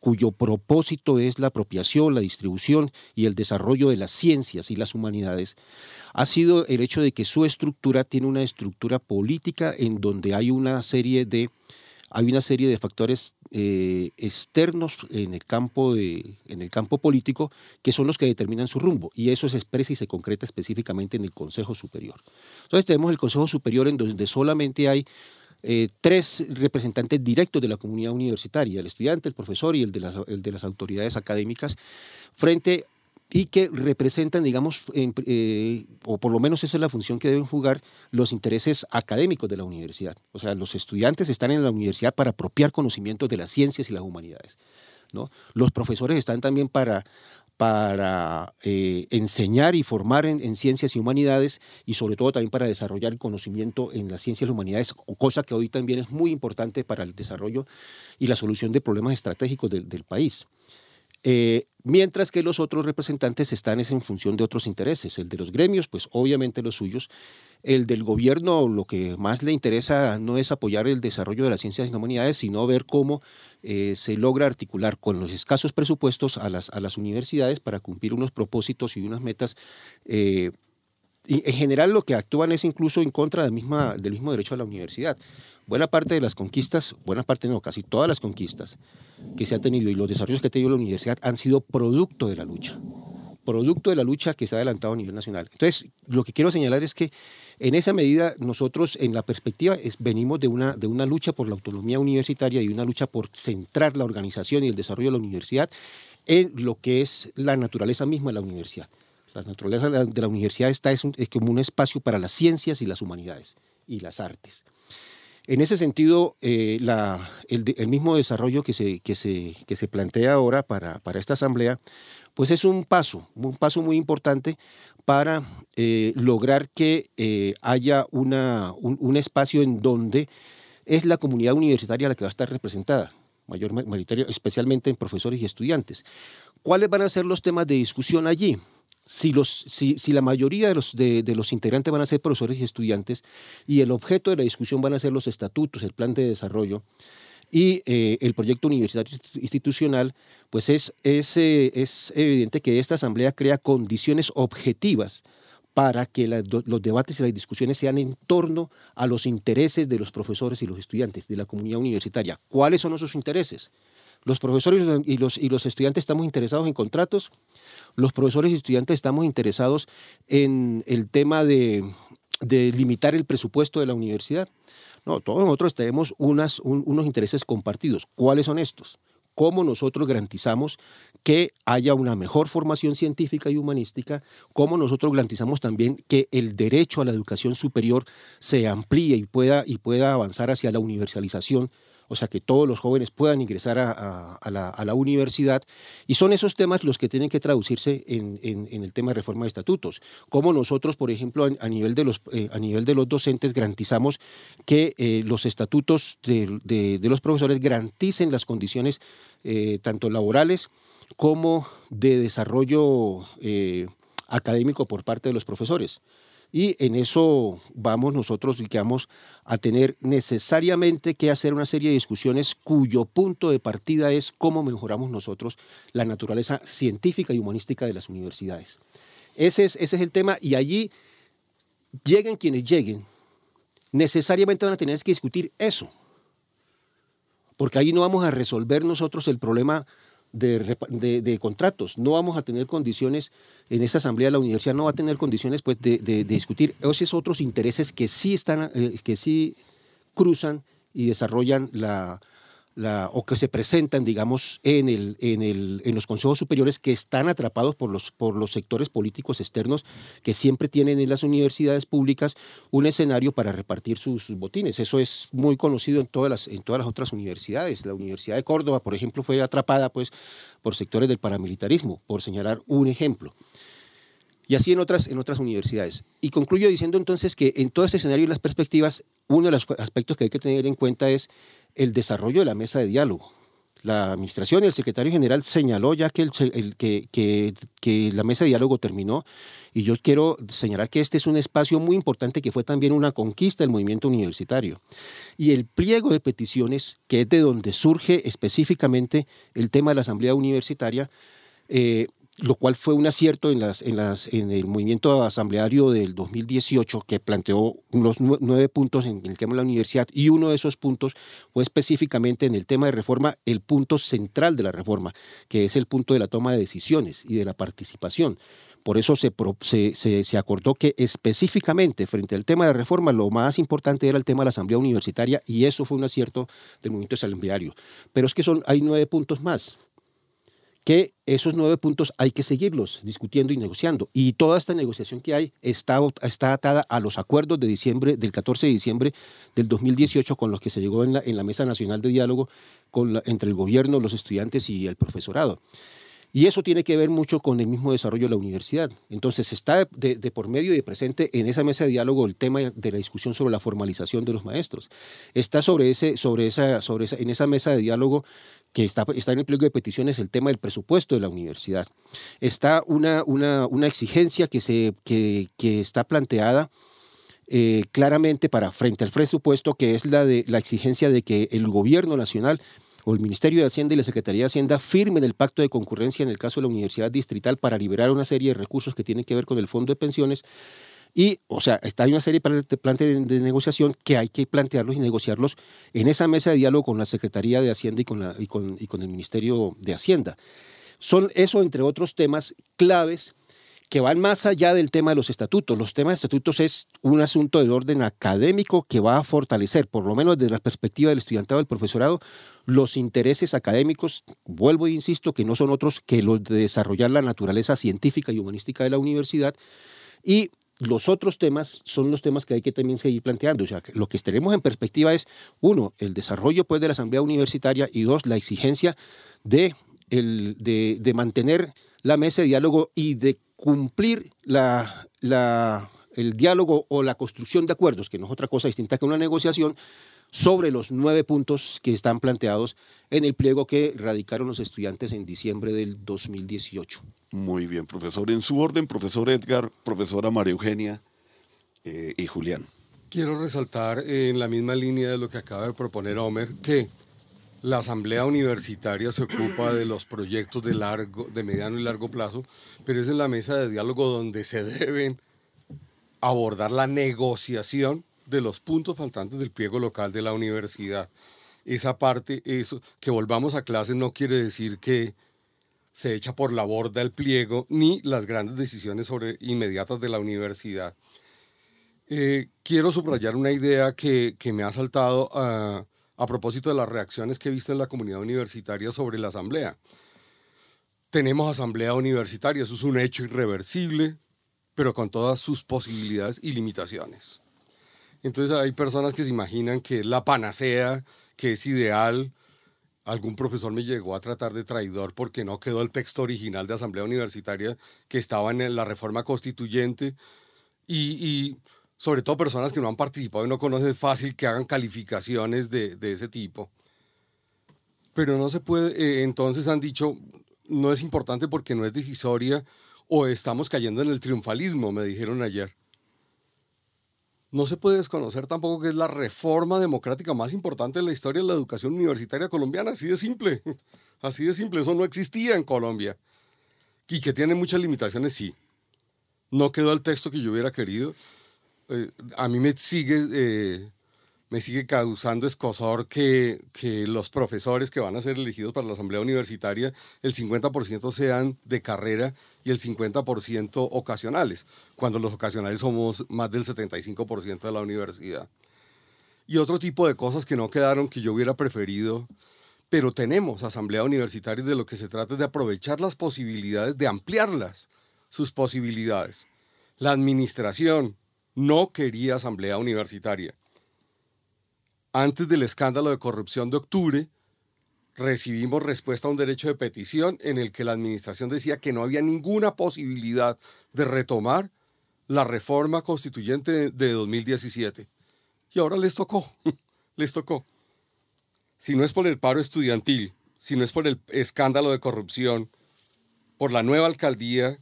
cuyo propósito es la apropiación, la distribución y el desarrollo de las ciencias y las humanidades, ha sido el hecho de que su estructura tiene una estructura política en donde hay una serie de, hay una serie de factores eh, externos en el, campo de, en el campo político que son los que determinan su rumbo y eso se expresa y se concreta específicamente en el Consejo Superior. Entonces tenemos el Consejo Superior en donde solamente hay eh, tres representantes directos de la comunidad universitaria, el estudiante, el profesor y el de las, autoridades académicas, frente y que representan, digamos, eh, o por lo menos esa es la función que deben jugar los intereses académicos de la universidad. O sea, los estudiantes están en la universidad para apropiar conocimientos de las ciencias y las humanidades. ¿no? Los profesores están también para para eh, enseñar y formar en, ciencias y humanidades y sobre todo también para desarrollar el conocimiento en las ciencias y humanidades, cosa que hoy también es muy importante para el desarrollo y la solución de problemas estratégicos del país. Eh, mientras que los otros representantes están en función de otros intereses. El de los gremios, pues obviamente los suyos. El del gobierno, lo que más le interesa no es apoyar el desarrollo de las ciencias y las humanidades, sino ver cómo eh, se logra articular con los escasos presupuestos a las, a las universidades para cumplir unos propósitos y unas metas. Eh, en general lo que actúan es incluso en contra del, mismo derecho a la universidad. Buena parte de las conquistas, buena parte no, casi todas las conquistas que se ha tenido y los desarrollos que ha tenido la universidad han sido producto de la lucha, producto de la lucha que se ha adelantado a nivel nacional. Entonces, lo que quiero señalar es que en esa medida nosotros en la perspectiva venimos de una, de una lucha por la autonomía universitaria y una lucha por centrar la organización y el desarrollo de la universidad en lo que es la naturaleza misma de la universidad. La naturaleza de la, universidad está, es, como un espacio para las ciencias y las humanidades y las artes. En ese sentido, eh, la, el, mismo desarrollo que se, que se, que se plantea ahora para, para, esta asamblea, pues es un paso, un paso muy importante para eh, lograr que eh, haya una, un, espacio en donde es la comunidad universitaria la que va a estar representada, mayor, mayoritaria, especialmente en profesores y estudiantes. ¿Cuáles van a ser los temas de discusión allí? Si, los, si, si, la mayoría de los, de, los, integrantes van a ser profesores y estudiantes y el objeto de la discusión van a ser los estatutos, el plan de desarrollo y eh, el proyecto universitario institucional, pues es, es, eh, es, evidente que esta asamblea crea condiciones objetivas para que los debates y las discusiones sean en torno a los intereses de los profesores y los estudiantes, de la comunidad universitaria. ¿Cuáles son esos intereses? Los profesores y los, y los estudiantes estamos interesados en contratos, los profesores y estudiantes estamos interesados en el tema de, limitar el presupuesto de la universidad. No, todos nosotros tenemos unos intereses compartidos. ¿Cuáles son estos? cómo nosotros garantizamos que haya una mejor formación científica y humanística, cómo nosotros garantizamos también que el derecho a la educación superior se amplíe y pueda, y pueda avanzar hacia la universalización o sea, que todos los jóvenes puedan ingresar a, la, universidad. Y son esos temas los que tienen que traducirse en, el tema de reforma de estatutos. Como nosotros, por ejemplo, a, nivel, de los, eh, a nivel de los docentes garantizamos que eh, los estatutos de, los profesores garanticen las condiciones eh, tanto laborales como de desarrollo académico por parte de los profesores. Y en eso vamos nosotros vamos a tener necesariamente que hacer una serie de discusiones cuyo punto de partida es cómo mejoramos nosotros la naturaleza científica y humanística de las universidades. Ese es, ese es el tema y allí lleguen quienes lleguen, necesariamente van a tener que discutir eso. Porque ahí no vamos a resolver nosotros el problema de, de, de, contratos. No vamos a tener condiciones, en esta asamblea de la universidad no va a tener condiciones pues, de, de discutir esos otros intereses que sí, están, eh, que sí cruzan y desarrollan la, o que se presentan, digamos, en, el, en, el, en los consejos superiores que están atrapados por los, por los sectores políticos externos que siempre tienen en las universidades públicas un escenario para repartir sus, botines. Eso es muy conocido en todas, las, en todas las otras universidades. La Universidad de Córdoba, por ejemplo, fue atrapada pues, por sectores del paramilitarismo, por señalar un ejemplo. Y así en otras, en otras universidades. Y concluyo diciendo entonces que en todo ese escenario y las perspectivas, uno de los aspectos que hay que tener en cuenta es el desarrollo de la mesa de diálogo. La administración y el secretario general señaló ya que, el, que, que, la mesa de diálogo terminó y yo quiero señalar que este es un espacio muy importante que fue también una conquista del movimiento universitario. Y el pliego de peticiones, que es de donde surge específicamente el tema de la asamblea universitaria, eh, lo cual fue un acierto en, el movimiento asambleario del 2018 que planteó unos nueve puntos en el tema de la universidad y uno de esos puntos fue específicamente en el tema de reforma el punto central de la reforma, que es el punto de la toma de decisiones y de la participación. Por eso se, acordó que específicamente frente al tema de reforma lo más importante era el tema de la asamblea universitaria y eso fue un acierto del movimiento asambleario. Pero es que hay nueve puntos más que esos nueve puntos hay que seguirlos discutiendo y negociando. Y toda esta negociación que hay está, está atada a los acuerdos de diciembre, del 14 de diciembre del 2018 con los que se llegó en la, en la Mesa Nacional de Diálogo con entre el gobierno, los estudiantes y el profesorado. Y eso tiene que ver mucho con el mismo desarrollo de la universidad. Entonces está de, de, por medio y de presente en esa mesa de diálogo el tema de la discusión sobre la formalización de los maestros. Está sobre ese, sobre esa, sobre esa, en esa mesa de diálogo que está, está en el pliego de peticiones el tema del presupuesto de la universidad. Está una, una, una exigencia que, se, que, que está planteada eh, claramente para frente al presupuesto, que es la de la exigencia de que el gobierno nacional o el Ministerio de Hacienda y la Secretaría de Hacienda firmen el pacto de concurrencia en el caso de la Universidad Distrital para liberar una serie de recursos que tienen que ver con el fondo de pensiones. Y, o sea, está, hay una serie de planteamientos de, negociación que hay que plantearlos y negociarlos en esa mesa de diálogo con la Secretaría de Hacienda y con, la, y con, y con el Ministerio de Hacienda. Son eso, entre otros temas claves que van más allá del tema de los estatutos. Los temas de estatutos es un asunto de orden académico que va a fortalecer, por lo menos desde la perspectiva del estudiantado del profesorado, los intereses académicos, vuelvo e insisto, que no son otros que los de desarrollar la naturaleza científica y humanística de la universidad. Y los otros temas son los temas que hay que también seguir planteando. O sea, lo que tenemos en perspectiva es, uno, el desarrollo pues, de la asamblea universitaria y dos, la exigencia de, el, de, mantener la mesa de diálogo y de cumplir la, la, el diálogo o la construcción de acuerdos, que no es otra cosa distinta que una negociación, sobre los nueve puntos que están planteados en el pliego que radicaron los estudiantes en diciembre del 2018. Muy bien, profesor. En su orden, profesor Edgar, profesora María Eugenia eh, y Julián. Quiero resaltar en la misma línea de lo que acaba de proponer Homer, que la Asamblea Universitaria se ocupa de los proyectos de, largo, de mediano y largo plazo, pero es en la mesa de diálogo donde se deben abordar la negociación de los puntos faltantes del pliego local de la universidad. Esa parte, eso, que volvamos a clase no quiere decir que se echa por la borda el pliego ni las grandes decisiones sobre, inmediatas de la universidad. Eh, quiero subrayar una idea que, que me ha saltado a a propósito de las reacciones que he visto en la comunidad universitaria sobre la asamblea. Tenemos asamblea universitaria, eso es un hecho irreversible, pero con todas sus posibilidades y limitaciones. Entonces hay personas que se imaginan que es la panacea, que es ideal. Algún profesor me llegó a tratar de traidor porque no quedó el texto original de asamblea universitaria que estaba en la reforma constituyente. Y, sobre todo personas que no han participado y no conocen, es fácil que hagan calificaciones de, ese tipo. Pero no se puede, eh, entonces han dicho, no es importante porque no es decisoria o estamos cayendo en el triunfalismo, me dijeron ayer. No se puede desconocer tampoco que es la reforma democrática más importante de la historia de la educación universitaria colombiana, así de simple, así de simple, eso no existía en Colombia. Y que tiene muchas limitaciones, sí. No quedó el texto que yo hubiera querido, eh, a mí me sigue, eh, me sigue causando escosor que, que, los profesores que van a ser elegidos para la asamblea universitaria, el 50% sean de carrera y el 50% ocasionales, cuando los ocasionales somos más del 75% de la universidad. Y otro tipo de cosas que no quedaron que yo hubiera preferido, pero tenemos asamblea universitaria de lo que se trata es de aprovechar las posibilidades, de ampliarlas, sus posibilidades. La administración, no quería asamblea universitaria. Antes del escándalo de corrupción de octubre, recibimos respuesta a un derecho de petición en el que la administración decía que no había ninguna posibilidad de retomar la reforma constituyente de 2017. Y ahora les tocó, les tocó. Si no es por el paro estudiantil, si no es por el escándalo de corrupción, por la nueva alcaldía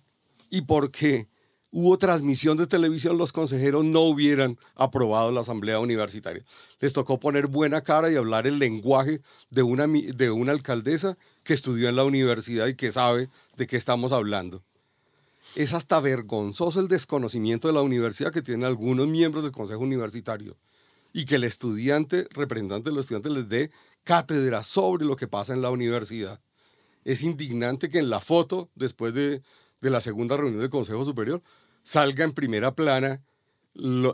y porque hubo transmisión de televisión, los consejeros no hubieran aprobado la asamblea universitaria. Les tocó poner buena cara y hablar el lenguaje de una, de una alcaldesa que estudió en la universidad y que sabe de qué estamos hablando. Es hasta vergonzoso el desconocimiento de la universidad que tienen algunos miembros del consejo universitario y que el estudiante, representante de los estudiantes, les dé cátedra sobre lo que pasa en la universidad. Es indignante que en la foto, después de, de la segunda reunión del Consejo Superior, salga en primera plana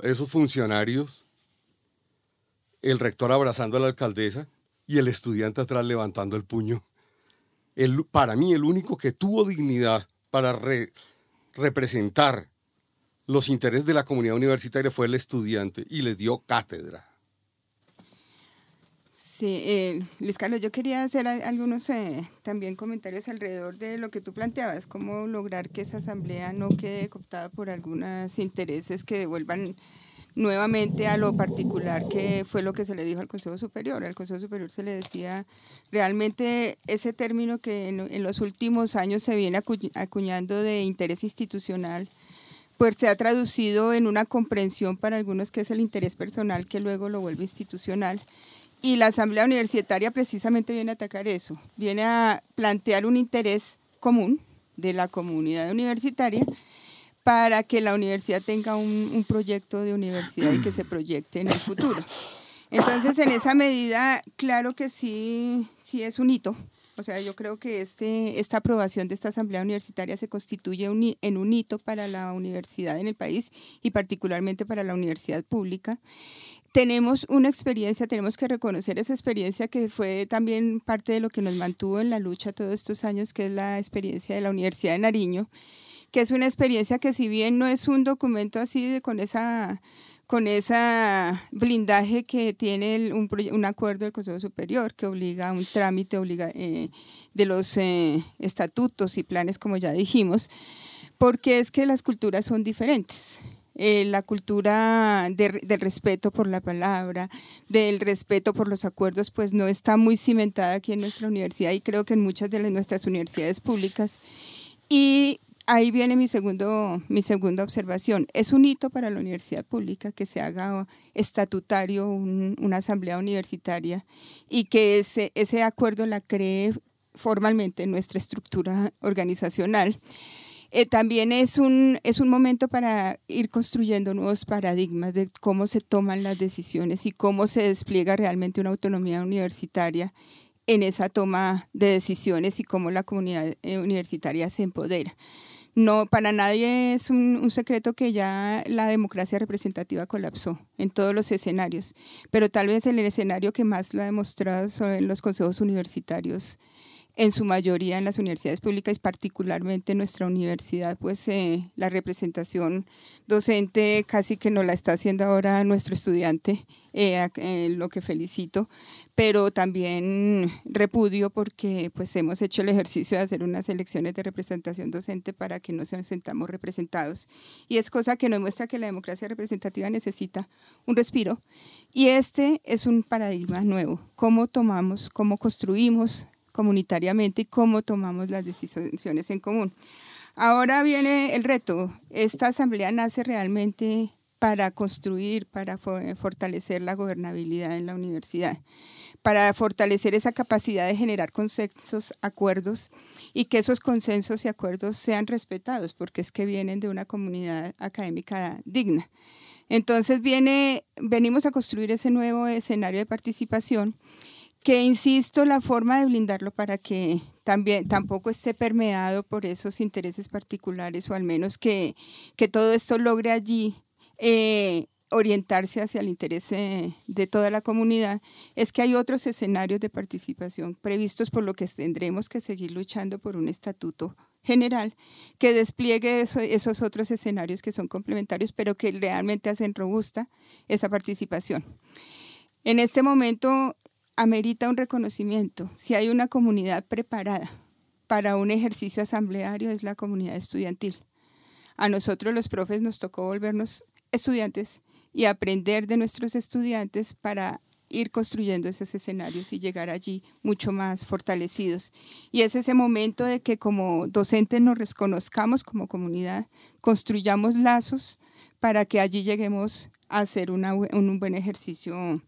esos funcionarios, el rector abrazando a la alcaldesa y el estudiante atrás levantando el puño. El, para mí, el único que tuvo dignidad para representar los intereses de la comunidad universitaria fue el estudiante y le dio cátedra. Sí, eh, Luis Carlos, yo quería hacer algunos eh, también comentarios alrededor de lo que tú planteabas, cómo lograr que esa asamblea no quede cooptada por algunos intereses que devuelvan nuevamente a lo particular que fue lo que se le dijo al Consejo Superior. Al Consejo Superior se le decía realmente ese término que en, los últimos años se viene acu- acuñando de interés institucional, pues se ha traducido en una comprensión para algunos que es el interés personal que luego lo vuelve institucional. Y la Asamblea Universitaria precisamente viene a atacar eso, viene a plantear un interés común de la comunidad universitaria para que la universidad tenga un, proyecto de universidad y que se proyecte en el futuro. Entonces, en esa medida, claro que sí, sí es un hito. O sea, yo creo que este, esta aprobación de esta asamblea universitaria se constituye en un hito para la universidad en el país y particularmente para la universidad pública. Tenemos una experiencia, tenemos que reconocer esa experiencia que fue también parte de lo que nos mantuvo en la lucha todos estos años, que es la experiencia de la Universidad de Nariño, que es una experiencia que si bien no es un documento así de, con esa con esa blindaje que tiene el- un, un acuerdo del Consejo Superior que obliga a un trámite obliga, eh, de los eh, estatutos y planes, como ya dijimos, porque es que las culturas son diferentes. Eh, la cultura de- del respeto por la palabra, del respeto por los acuerdos, pues no está muy cimentada aquí en nuestra universidad y creo que en muchas de las- nuestras universidades públicas. Y ahí viene mi, segundo, mi segunda observación. Es un hito para la universidad pública que se haga estatutario un- una asamblea universitaria y que ese, ese acuerdo la cree formalmente en nuestra estructura organizacional. Eh, también es un, es un momento para ir construyendo nuevos paradigmas de cómo se toman las decisiones y cómo se despliega realmente una autonomía universitaria en esa toma de decisiones y cómo la comunidad eh, universitaria se empodera. No, para nadie es un, un secreto que ya la democracia representativa colapsó en todos los escenarios, pero tal vez el escenario que más lo ha demostrado son los consejos universitarios en su mayoría en las universidades públicas, particularmente en nuestra universidad, pues eh, la representación docente casi que nos la está haciendo ahora nuestro estudiante, eh, eh, lo que felicito, pero también repudio porque pues hemos hecho el ejercicio de hacer unas elecciones de representación docente para que nos sentamos representados. Y es cosa que nos muestra que la democracia representativa necesita un respiro. Y este es un paradigma nuevo, cómo tomamos, cómo construimos comunitariamente y cómo tomamos las decisiones en común. Ahora viene el reto. Esta asamblea nace realmente para construir, para fo- fortalecer la gobernabilidad en la universidad, para fortalecer esa capacidad de generar consensos, acuerdos y que esos consensos y acuerdos sean respetados, porque es que vienen de una comunidad académica digna. Entonces viene, venimos a construir ese nuevo escenario de participación que insisto la forma de blindarlo para que también tampoco esté permeado por esos intereses particulares o al menos que, que todo esto logre allí eh, orientarse hacia el interés eh, de toda la comunidad es que hay otros escenarios de participación previstos por lo que tendremos que seguir luchando por un estatuto general que despliegue eso- esos otros escenarios que son complementarios pero que realmente hacen robusta esa participación. En este momento amerita un reconocimiento. Si hay una comunidad preparada para un ejercicio asambleario es la comunidad estudiantil. A nosotros los profes nos tocó volvernos estudiantes y aprender de nuestros estudiantes para ir construyendo esos escenarios y llegar allí mucho más fortalecidos. Y es ese momento de que como docentes nos reconozcamos como comunidad, construyamos lazos para que allí lleguemos a hacer bu- un buen ejercicio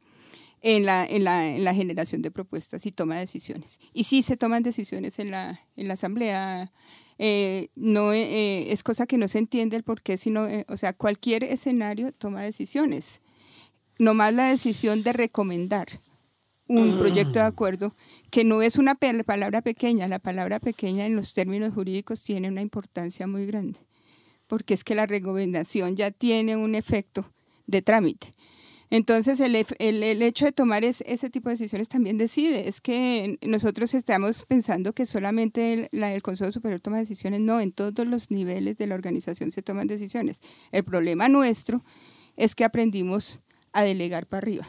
en la, en, la, en la generación de propuestas y toma de decisiones. Y sí se toman decisiones en la, en la asamblea. eh, no eh, es cosa que no se entiende el por qué, sino, eh, o sea, cualquier escenario toma decisiones. Nomás la decisión de recomendar un proyecto de acuerdo, que no es una palabra pequeña, la palabra pequeña en los términos jurídicos tiene una importancia muy grande, porque es que la recomendación ya tiene un efecto de trámite. Entonces, el, el- hecho de tomar es- ese tipo de decisiones también decide. Es que nosotros estamos pensando que solamente el, la- el Consejo Superior toma decisiones. No, en todos los niveles de la organización se toman decisiones. El problema nuestro es que aprendimos a delegar para arriba.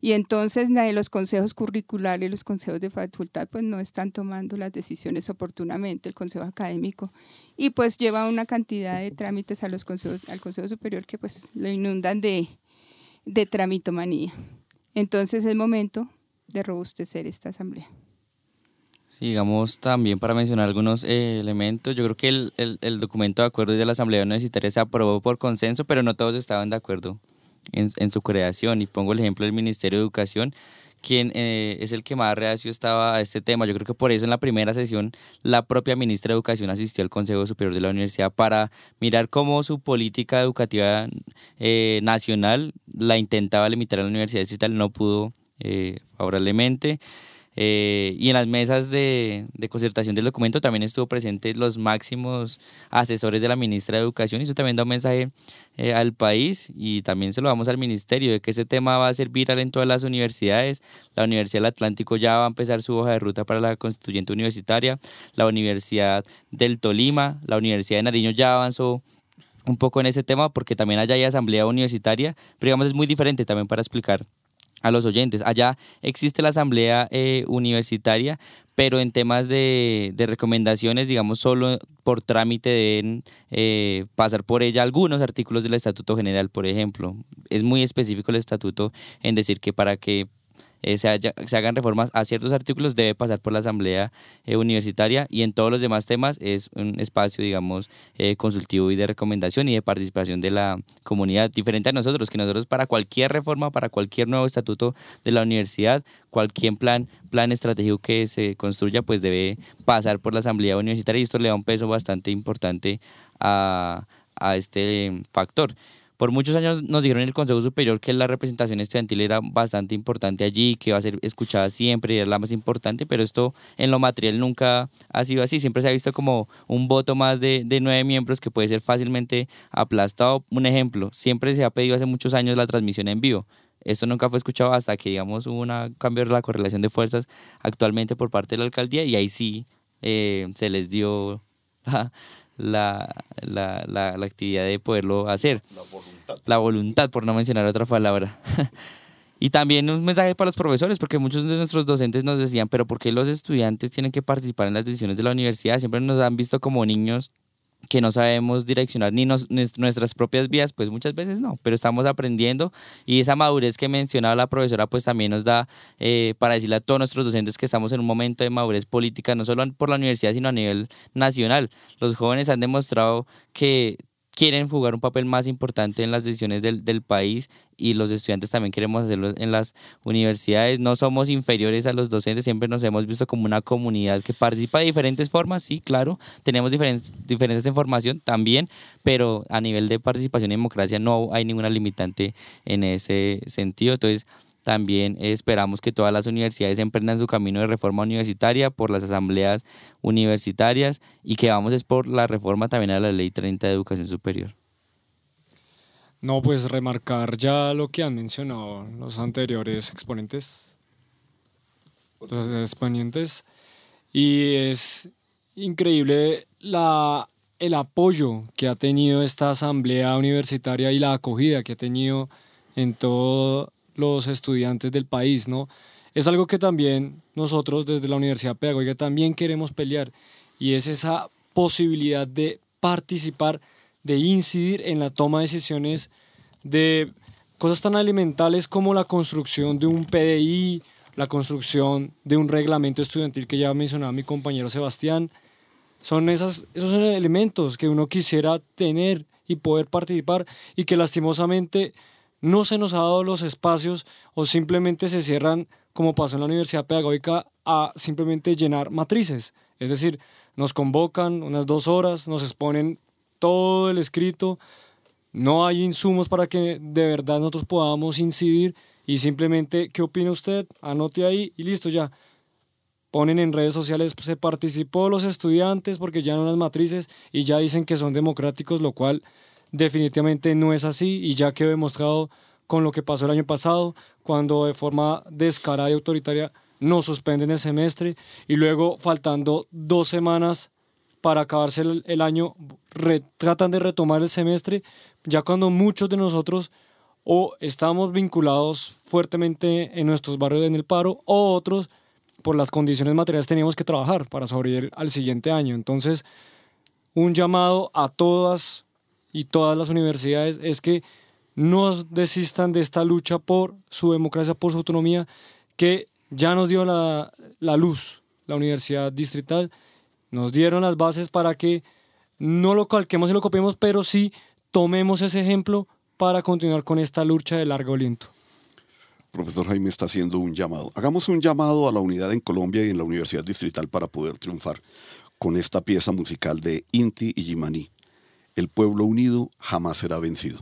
Y entonces la de los consejos curriculares, los consejos de facultad, pues no están tomando las decisiones oportunamente, el consejo académico, y pues lleva una cantidad de trámites a los consejos, al Consejo Superior que pues lo inundan de, de tramitomanía. Entonces es momento de robustecer esta asamblea. Sí, digamos también para mencionar algunos eh, elementos, yo creo que el, el, documento de acuerdo de la Asamblea Universitaria se aprobó por consenso, pero no todos estaban de acuerdo en, en su creación. Y pongo el ejemplo del Ministerio de Educación, quien eh, es el que más reacio estaba a este tema. Yo creo que por eso en la primera sesión la propia ministra de Educación asistió al Consejo Superior de la Universidad para mirar cómo su política educativa eh, nacional la intentaba limitar a la universidad y tal, no pudo eh, favorablemente. Eh, y en las mesas de, concertación del documento también estuvo presente los máximos asesores de la ministra de Educación y eso también da un mensaje eh, al país y también se lo damos al ministerio de que ese tema va a ser viral en todas las universidades. La Universidad del Atlántico ya va a empezar su hoja de ruta para la constituyente universitaria, la Universidad del Tolima, la Universidad de Nariño ya avanzó un poco en ese tema porque también allá hay asamblea universitaria, pero digamos es muy diferente también para explicar a los oyentes. Allá existe la asamblea eh, universitaria, pero en temas de, de, recomendaciones, digamos, solo por trámite deben eh, pasar por ella algunos artículos del Estatuto General, por ejemplo. Es muy específico el estatuto en decir que para que eh, se, se, hagan reformas a ciertos artículos debe pasar por la asamblea eh, universitaria y en todos los demás temas es un espacio, digamos, eh, consultivo y de recomendación y de participación de la comunidad, diferente a nosotros, que nosotros para cualquier reforma, para cualquier nuevo estatuto de la universidad, cualquier plan, plan estratégico que se construya, pues debe pasar por la asamblea universitaria y esto le da un peso bastante importante a, a este factor. Por muchos años nos dijeron en el Consejo Superior que la representación estudiantil era bastante importante allí, que iba a ser escuchada siempre y era la más importante, pero esto en lo material nunca ha sido así. Siempre se ha visto como un voto más de, de nueve miembros que puede ser fácilmente aplastado. Un ejemplo, siempre se ha pedido hace muchos años la transmisión en vivo. Esto nunca fue escuchado hasta que, digamos, hubo un cambio de la correlación de fuerzas actualmente por parte de la alcaldía y ahí sí eh, se les dio la, la, la, la, actividad de poderlo hacer. La voluntad. La voluntad, por no mencionar otra palabra. y también un mensaje para los profesores, porque muchos de nuestros docentes nos decían, pero ¿por qué los estudiantes tienen que participar en las decisiones de la universidad? Siempre nos han visto como niños que no sabemos direccionar ni nos, nuestras propias vías, pues muchas veces no, pero estamos aprendiendo y esa madurez que mencionaba la profesora pues también nos da eh, para decirle a todos nuestros docentes que estamos en un momento de madurez política, no solo por la universidad, sino a nivel nacional. Los jóvenes han demostrado que quieren jugar un papel más importante en las decisiones del, del, país y los estudiantes también queremos hacerlo en las universidades. No somos inferiores a los docentes, siempre nos hemos visto como una comunidad que participa de diferentes formas, sí, claro, tenemos diferentes, diferentes en formación también, pero a nivel de participación y democracia no hay ninguna limitante en ese sentido. Entonces, también esperamos que todas las universidades emprendan su camino de reforma universitaria por las asambleas universitarias y que vamos es por la reforma también a la Ley 30 de Educación Superior. No, pues remarcar ya lo que han mencionado los anteriores exponentes, los exponentes, y es increíble la, el apoyo que ha tenido esta asamblea universitaria y la acogida que ha tenido en todo los estudiantes del país, ¿no? Es algo que también nosotros desde la Universidad Pedagógica también queremos pelear y es esa posibilidad de participar, de incidir en la toma de decisiones de cosas tan elementales como la construcción de un PDI, la construcción de un reglamento estudiantil que ya mencionaba mi compañero Sebastián. Son esas, esos elementos que uno quisiera tener y poder participar y que lastimosamente no se nos ha dado los espacios o simplemente se cierran, como pasó en la Universidad Pedagógica, a simplemente llenar matrices. Es decir, nos convocan unas dos horas, nos exponen todo el escrito, no hay insumos para que de verdad nosotros podamos incidir y simplemente, ¿qué opina usted? Anote ahí y listo ya. Ponen en redes sociales, se participó los estudiantes porque ya no las matrices y ya dicen que son democráticos, lo cual definitivamente no es así y ya quedó demostrado con lo que pasó el año pasado, cuando de forma descarada y autoritaria nos suspenden el semestre y luego faltando dos semanas para acabarse el, año, tratan de retomar el semestre, ya cuando muchos de nosotros o estamos vinculados fuertemente en nuestros barrios en el paro o otros por las condiciones materiales teníamos que trabajar para sobrevivir al siguiente año. Entonces, un llamado a todas y todas las universidades es que no desistan de esta lucha por su democracia, por su autonomía, que ya nos dio la, la luz, la Universidad Distrital, nos dieron las bases para que no lo calquemos y lo copiemos, pero sí tomemos ese ejemplo para continuar con esta lucha de largo aliento. Profesor Jaime está haciendo un llamado. Hagamos un llamado a la unidad en Colombia y en la Universidad Distrital para poder triunfar con esta pieza musical de Inti y Jimani. El pueblo unido jamás será vencido.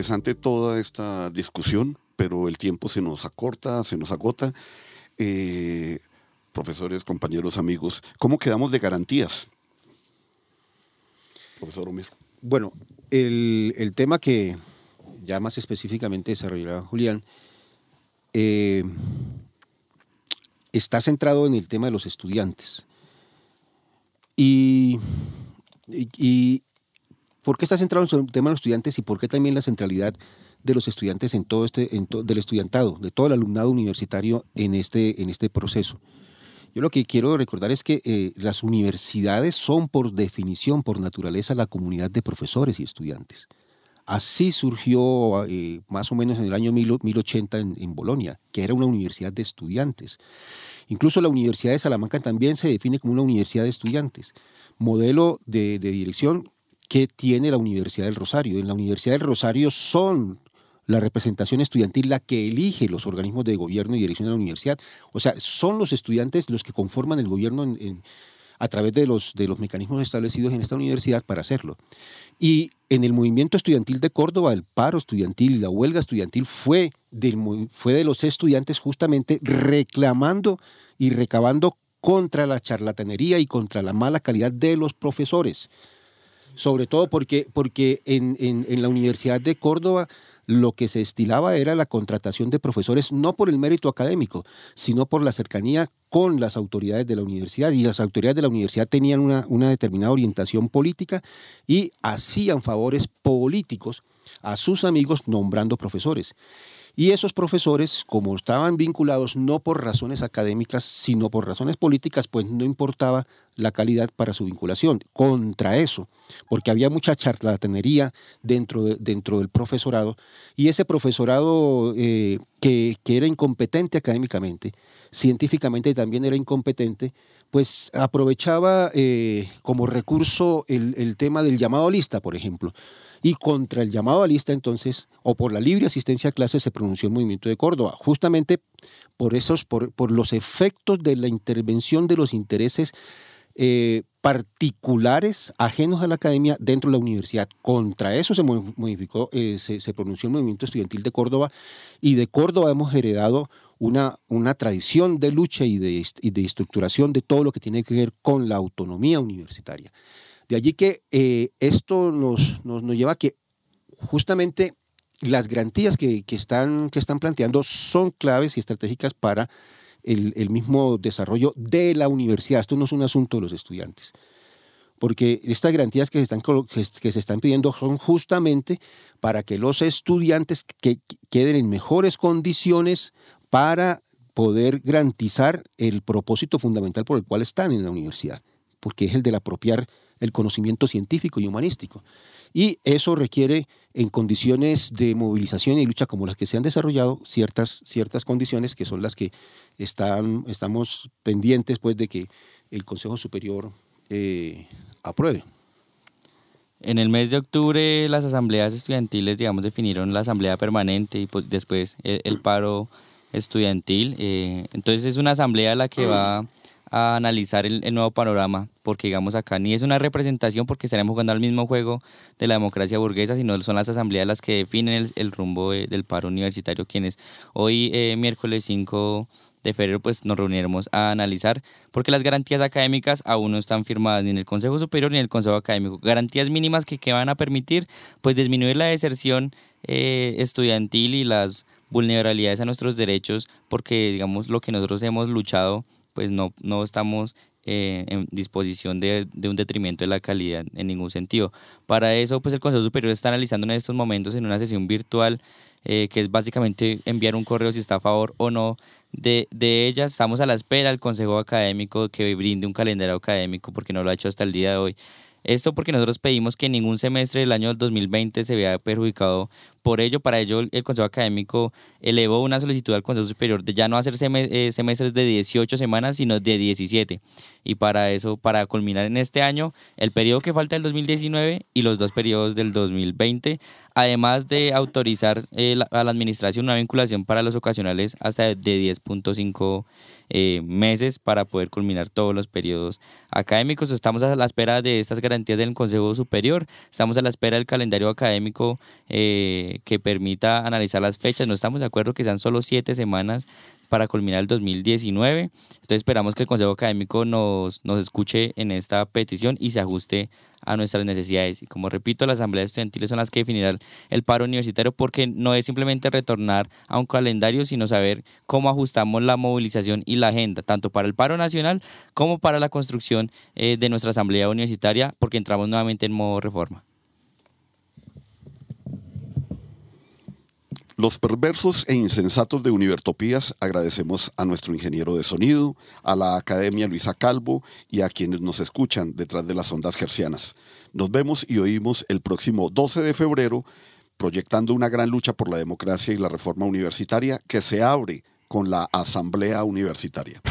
Interesante toda esta discusión, pero el tiempo se nos acorta, se nos agota. Eh, profesores, compañeros, amigos, ¿cómo quedamos de garantías? Profesor Omir. Bueno, el, tema que ya más específicamente desarrollará Julián eh, está centrado en el tema de los estudiantes. y, y ¿por qué está centrado en el tema de los estudiantes y por qué también la centralidad de los estudiantes en todo este, en to- del estudiantado, de todo el alumnado universitario en este, en este proceso? Yo lo que quiero recordar es que eh, las universidades son por definición, por naturaleza, la comunidad de profesores y estudiantes. Así surgió eh, más o menos en el año 1000 1080 en, en Bolonia, que era una universidad de estudiantes. Incluso la Universidad de Salamanca también se define como una universidad de estudiantes. Modelo de, de dirección que tiene la Universidad del Rosario. En la Universidad del Rosario son la representación estudiantil la que elige los organismos de gobierno y dirección de la universidad. O sea, son los estudiantes los que conforman el gobierno a través de los, de los mecanismos establecidos en esta universidad para hacerlo. Y en el movimiento estudiantil de Córdoba, el paro estudiantil y la huelga estudiantil fue, del, fue de los estudiantes justamente reclamando y recabando contra la charlatanería y contra la mala calidad de los profesores. Sobre todo porque, porque en, en- la Universidad de Córdoba lo que se estilaba era la contratación de profesores no por el mérito académico, sino por la cercanía con las autoridades de la universidad. Y las autoridades de la universidad tenían una, una determinada orientación política y hacían favores políticos a sus amigos nombrando profesores. Y esos profesores, como estaban vinculados no por razones académicas, sino por razones políticas, pues no importaba la calidad para su vinculación. Contra eso, porque había mucha charlatanería dentro, de- dentro del profesorado, y ese profesorado eh, que, que era incompetente académicamente, científicamente también era incompetente, pues aprovechaba eh, como recurso el, el tema del llamado lista, por ejemplo. Y contra el llamado a lista, entonces, o por la libre asistencia a clases, se pronunció el movimiento de Córdoba, justamente por esos, por, por los efectos de la intervención de los intereses eh, particulares ajenos a la academia dentro de la universidad. Contra eso se mo- modificó, eh, se, se pronunció el movimiento estudiantil de Córdoba y de Córdoba hemos heredado una, una tradición de lucha y de, y de estructuración de todo lo que tiene que ver con la autonomía universitaria. De allí que eh, esto nos, nos, nos lleva a que justamente las garantías que, que están, que están planteando son claves y estratégicas para el, el mismo desarrollo de la universidad. Esto no es un asunto de los estudiantes. Porque estas garantías que se están, que, se están pidiendo son justamente para que los estudiantes que que queden en mejores condiciones para poder garantizar el propósito fundamental por el cual están en la universidad, porque es el de apropiar el conocimiento científico y humanístico. Y eso requiere, en condiciones de movilización y lucha como las que se han desarrollado, ciertas, ciertas condiciones que son las que están, estamos pendientes pues, de que el Consejo Superior eh, apruebe. En el mes de octubre las asambleas estudiantiles, digamos, definieron la asamblea permanente y pues, después el, el paro estudiantil. eh, entonces es una asamblea la que va a analizar el, nuevo panorama, porque digamos acá ni es una representación porque estaremos jugando al mismo juego de la democracia burguesa, sino son las asambleas las que definen el, rumbo de- del paro universitario, quienes hoy, eh, miércoles 5 de febrero, pues nos reuniremos a analizar, porque las garantías académicas aún no están firmadas ni en el Consejo Superior ni en el Consejo Académico. Garantías mínimas que, que van a permitir pues disminuir la deserción eh, estudiantil y las vulnerabilidades a nuestros derechos, porque digamos lo que nosotros hemos luchado, pues no, no estamos eh, en disposición de, de un detrimento de la calidad en ningún sentido. Para eso, pues el Consejo Superior está analizando en estos momentos en una sesión virtual eh, que es básicamente enviar un correo si está a favor o no de, de ella. Estamos a la espera del Consejo Académico que brinde un calendario académico porque no lo ha hecho hasta el día de hoy. Esto porque nosotros pedimos que ningún semestre del año 2020 se vea perjudicado por ello. Para ello, el Consejo Académico elevó una solicitud al Consejo Superior de ya no hacer eh, semestres de 18 semanas, sino de 17. Y para eso, para culminar en este año, el periodo que falta del 2019 y los dos periodos del 2020, además de autorizar eh, a la Administración una vinculación para los ocasionales hasta de 10.5 eh, meses para poder culminar todos los periodos académicos. Estamos a la espera de estas garantías del Consejo Superior, estamos a la espera del calendario académico eh, que permita analizar las fechas. No estamos de acuerdo que sean solo siete semanas para culminar el 2019. Entonces esperamos que el Consejo Académico nos, nos escuche en esta petición y se ajuste a nuestras necesidades. Y como repito, las asambleas estudiantiles son las que definirán el paro universitario porque no es simplemente retornar a un calendario, sino saber cómo ajustamos la movilización y la agenda, tanto para el paro nacional como para la construcción eh, de nuestra asamblea universitaria, porque entramos nuevamente en modo reforma. Los perversos e insensatos de Univertopías agradecemos a nuestro ingeniero de sonido, a la Academia Luisa Calvo y a quienes nos escuchan detrás de las ondas gercianas. Nos vemos y oímos el próximo 12 de febrero proyectando una gran lucha por la democracia y la reforma universitaria que se abre con la Asamblea Universitaria.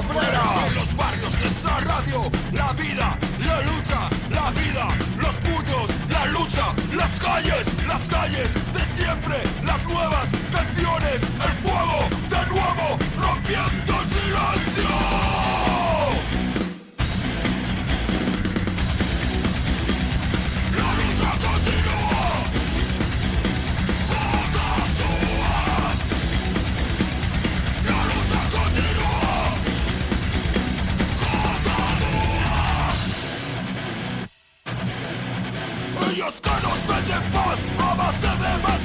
En los barrios esa radio, la vida, la lucha, la vida, los puños, la lucha, las calles, las calles de siempre, las nuevas canciones, el fuego de nuevo, rompiendo el silencio.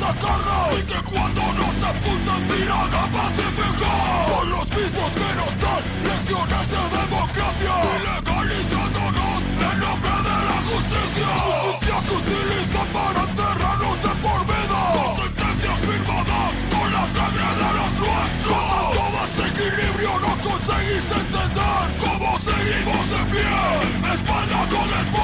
Y que cuando nos apuntan tiran a pacificar Son los mismos que nos dan lecciones de democracia. Ilegalizándonos en nombre de la justicia. Justicia que utilizan para encerrarnos de por vida. Con sentencias firmadas con la sangre de los nuestros. Todo ese equilibrio no conseguís entender Cómo seguimos de pie, espalda con espalda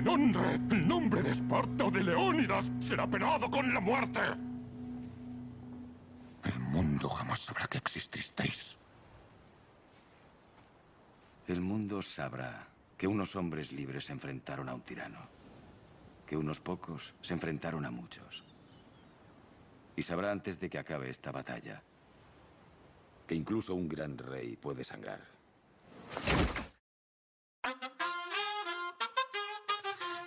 quien honre el nombre de Esparta o de Leónidas será penado con la muerte. El mundo jamás sabrá que exististeis. El mundo sabrá que unos hombres libres se enfrentaron a un tirano, que unos pocos se enfrentaron a muchos. Y sabrá antes de que acabe esta batalla que incluso un gran rey puede sangrar.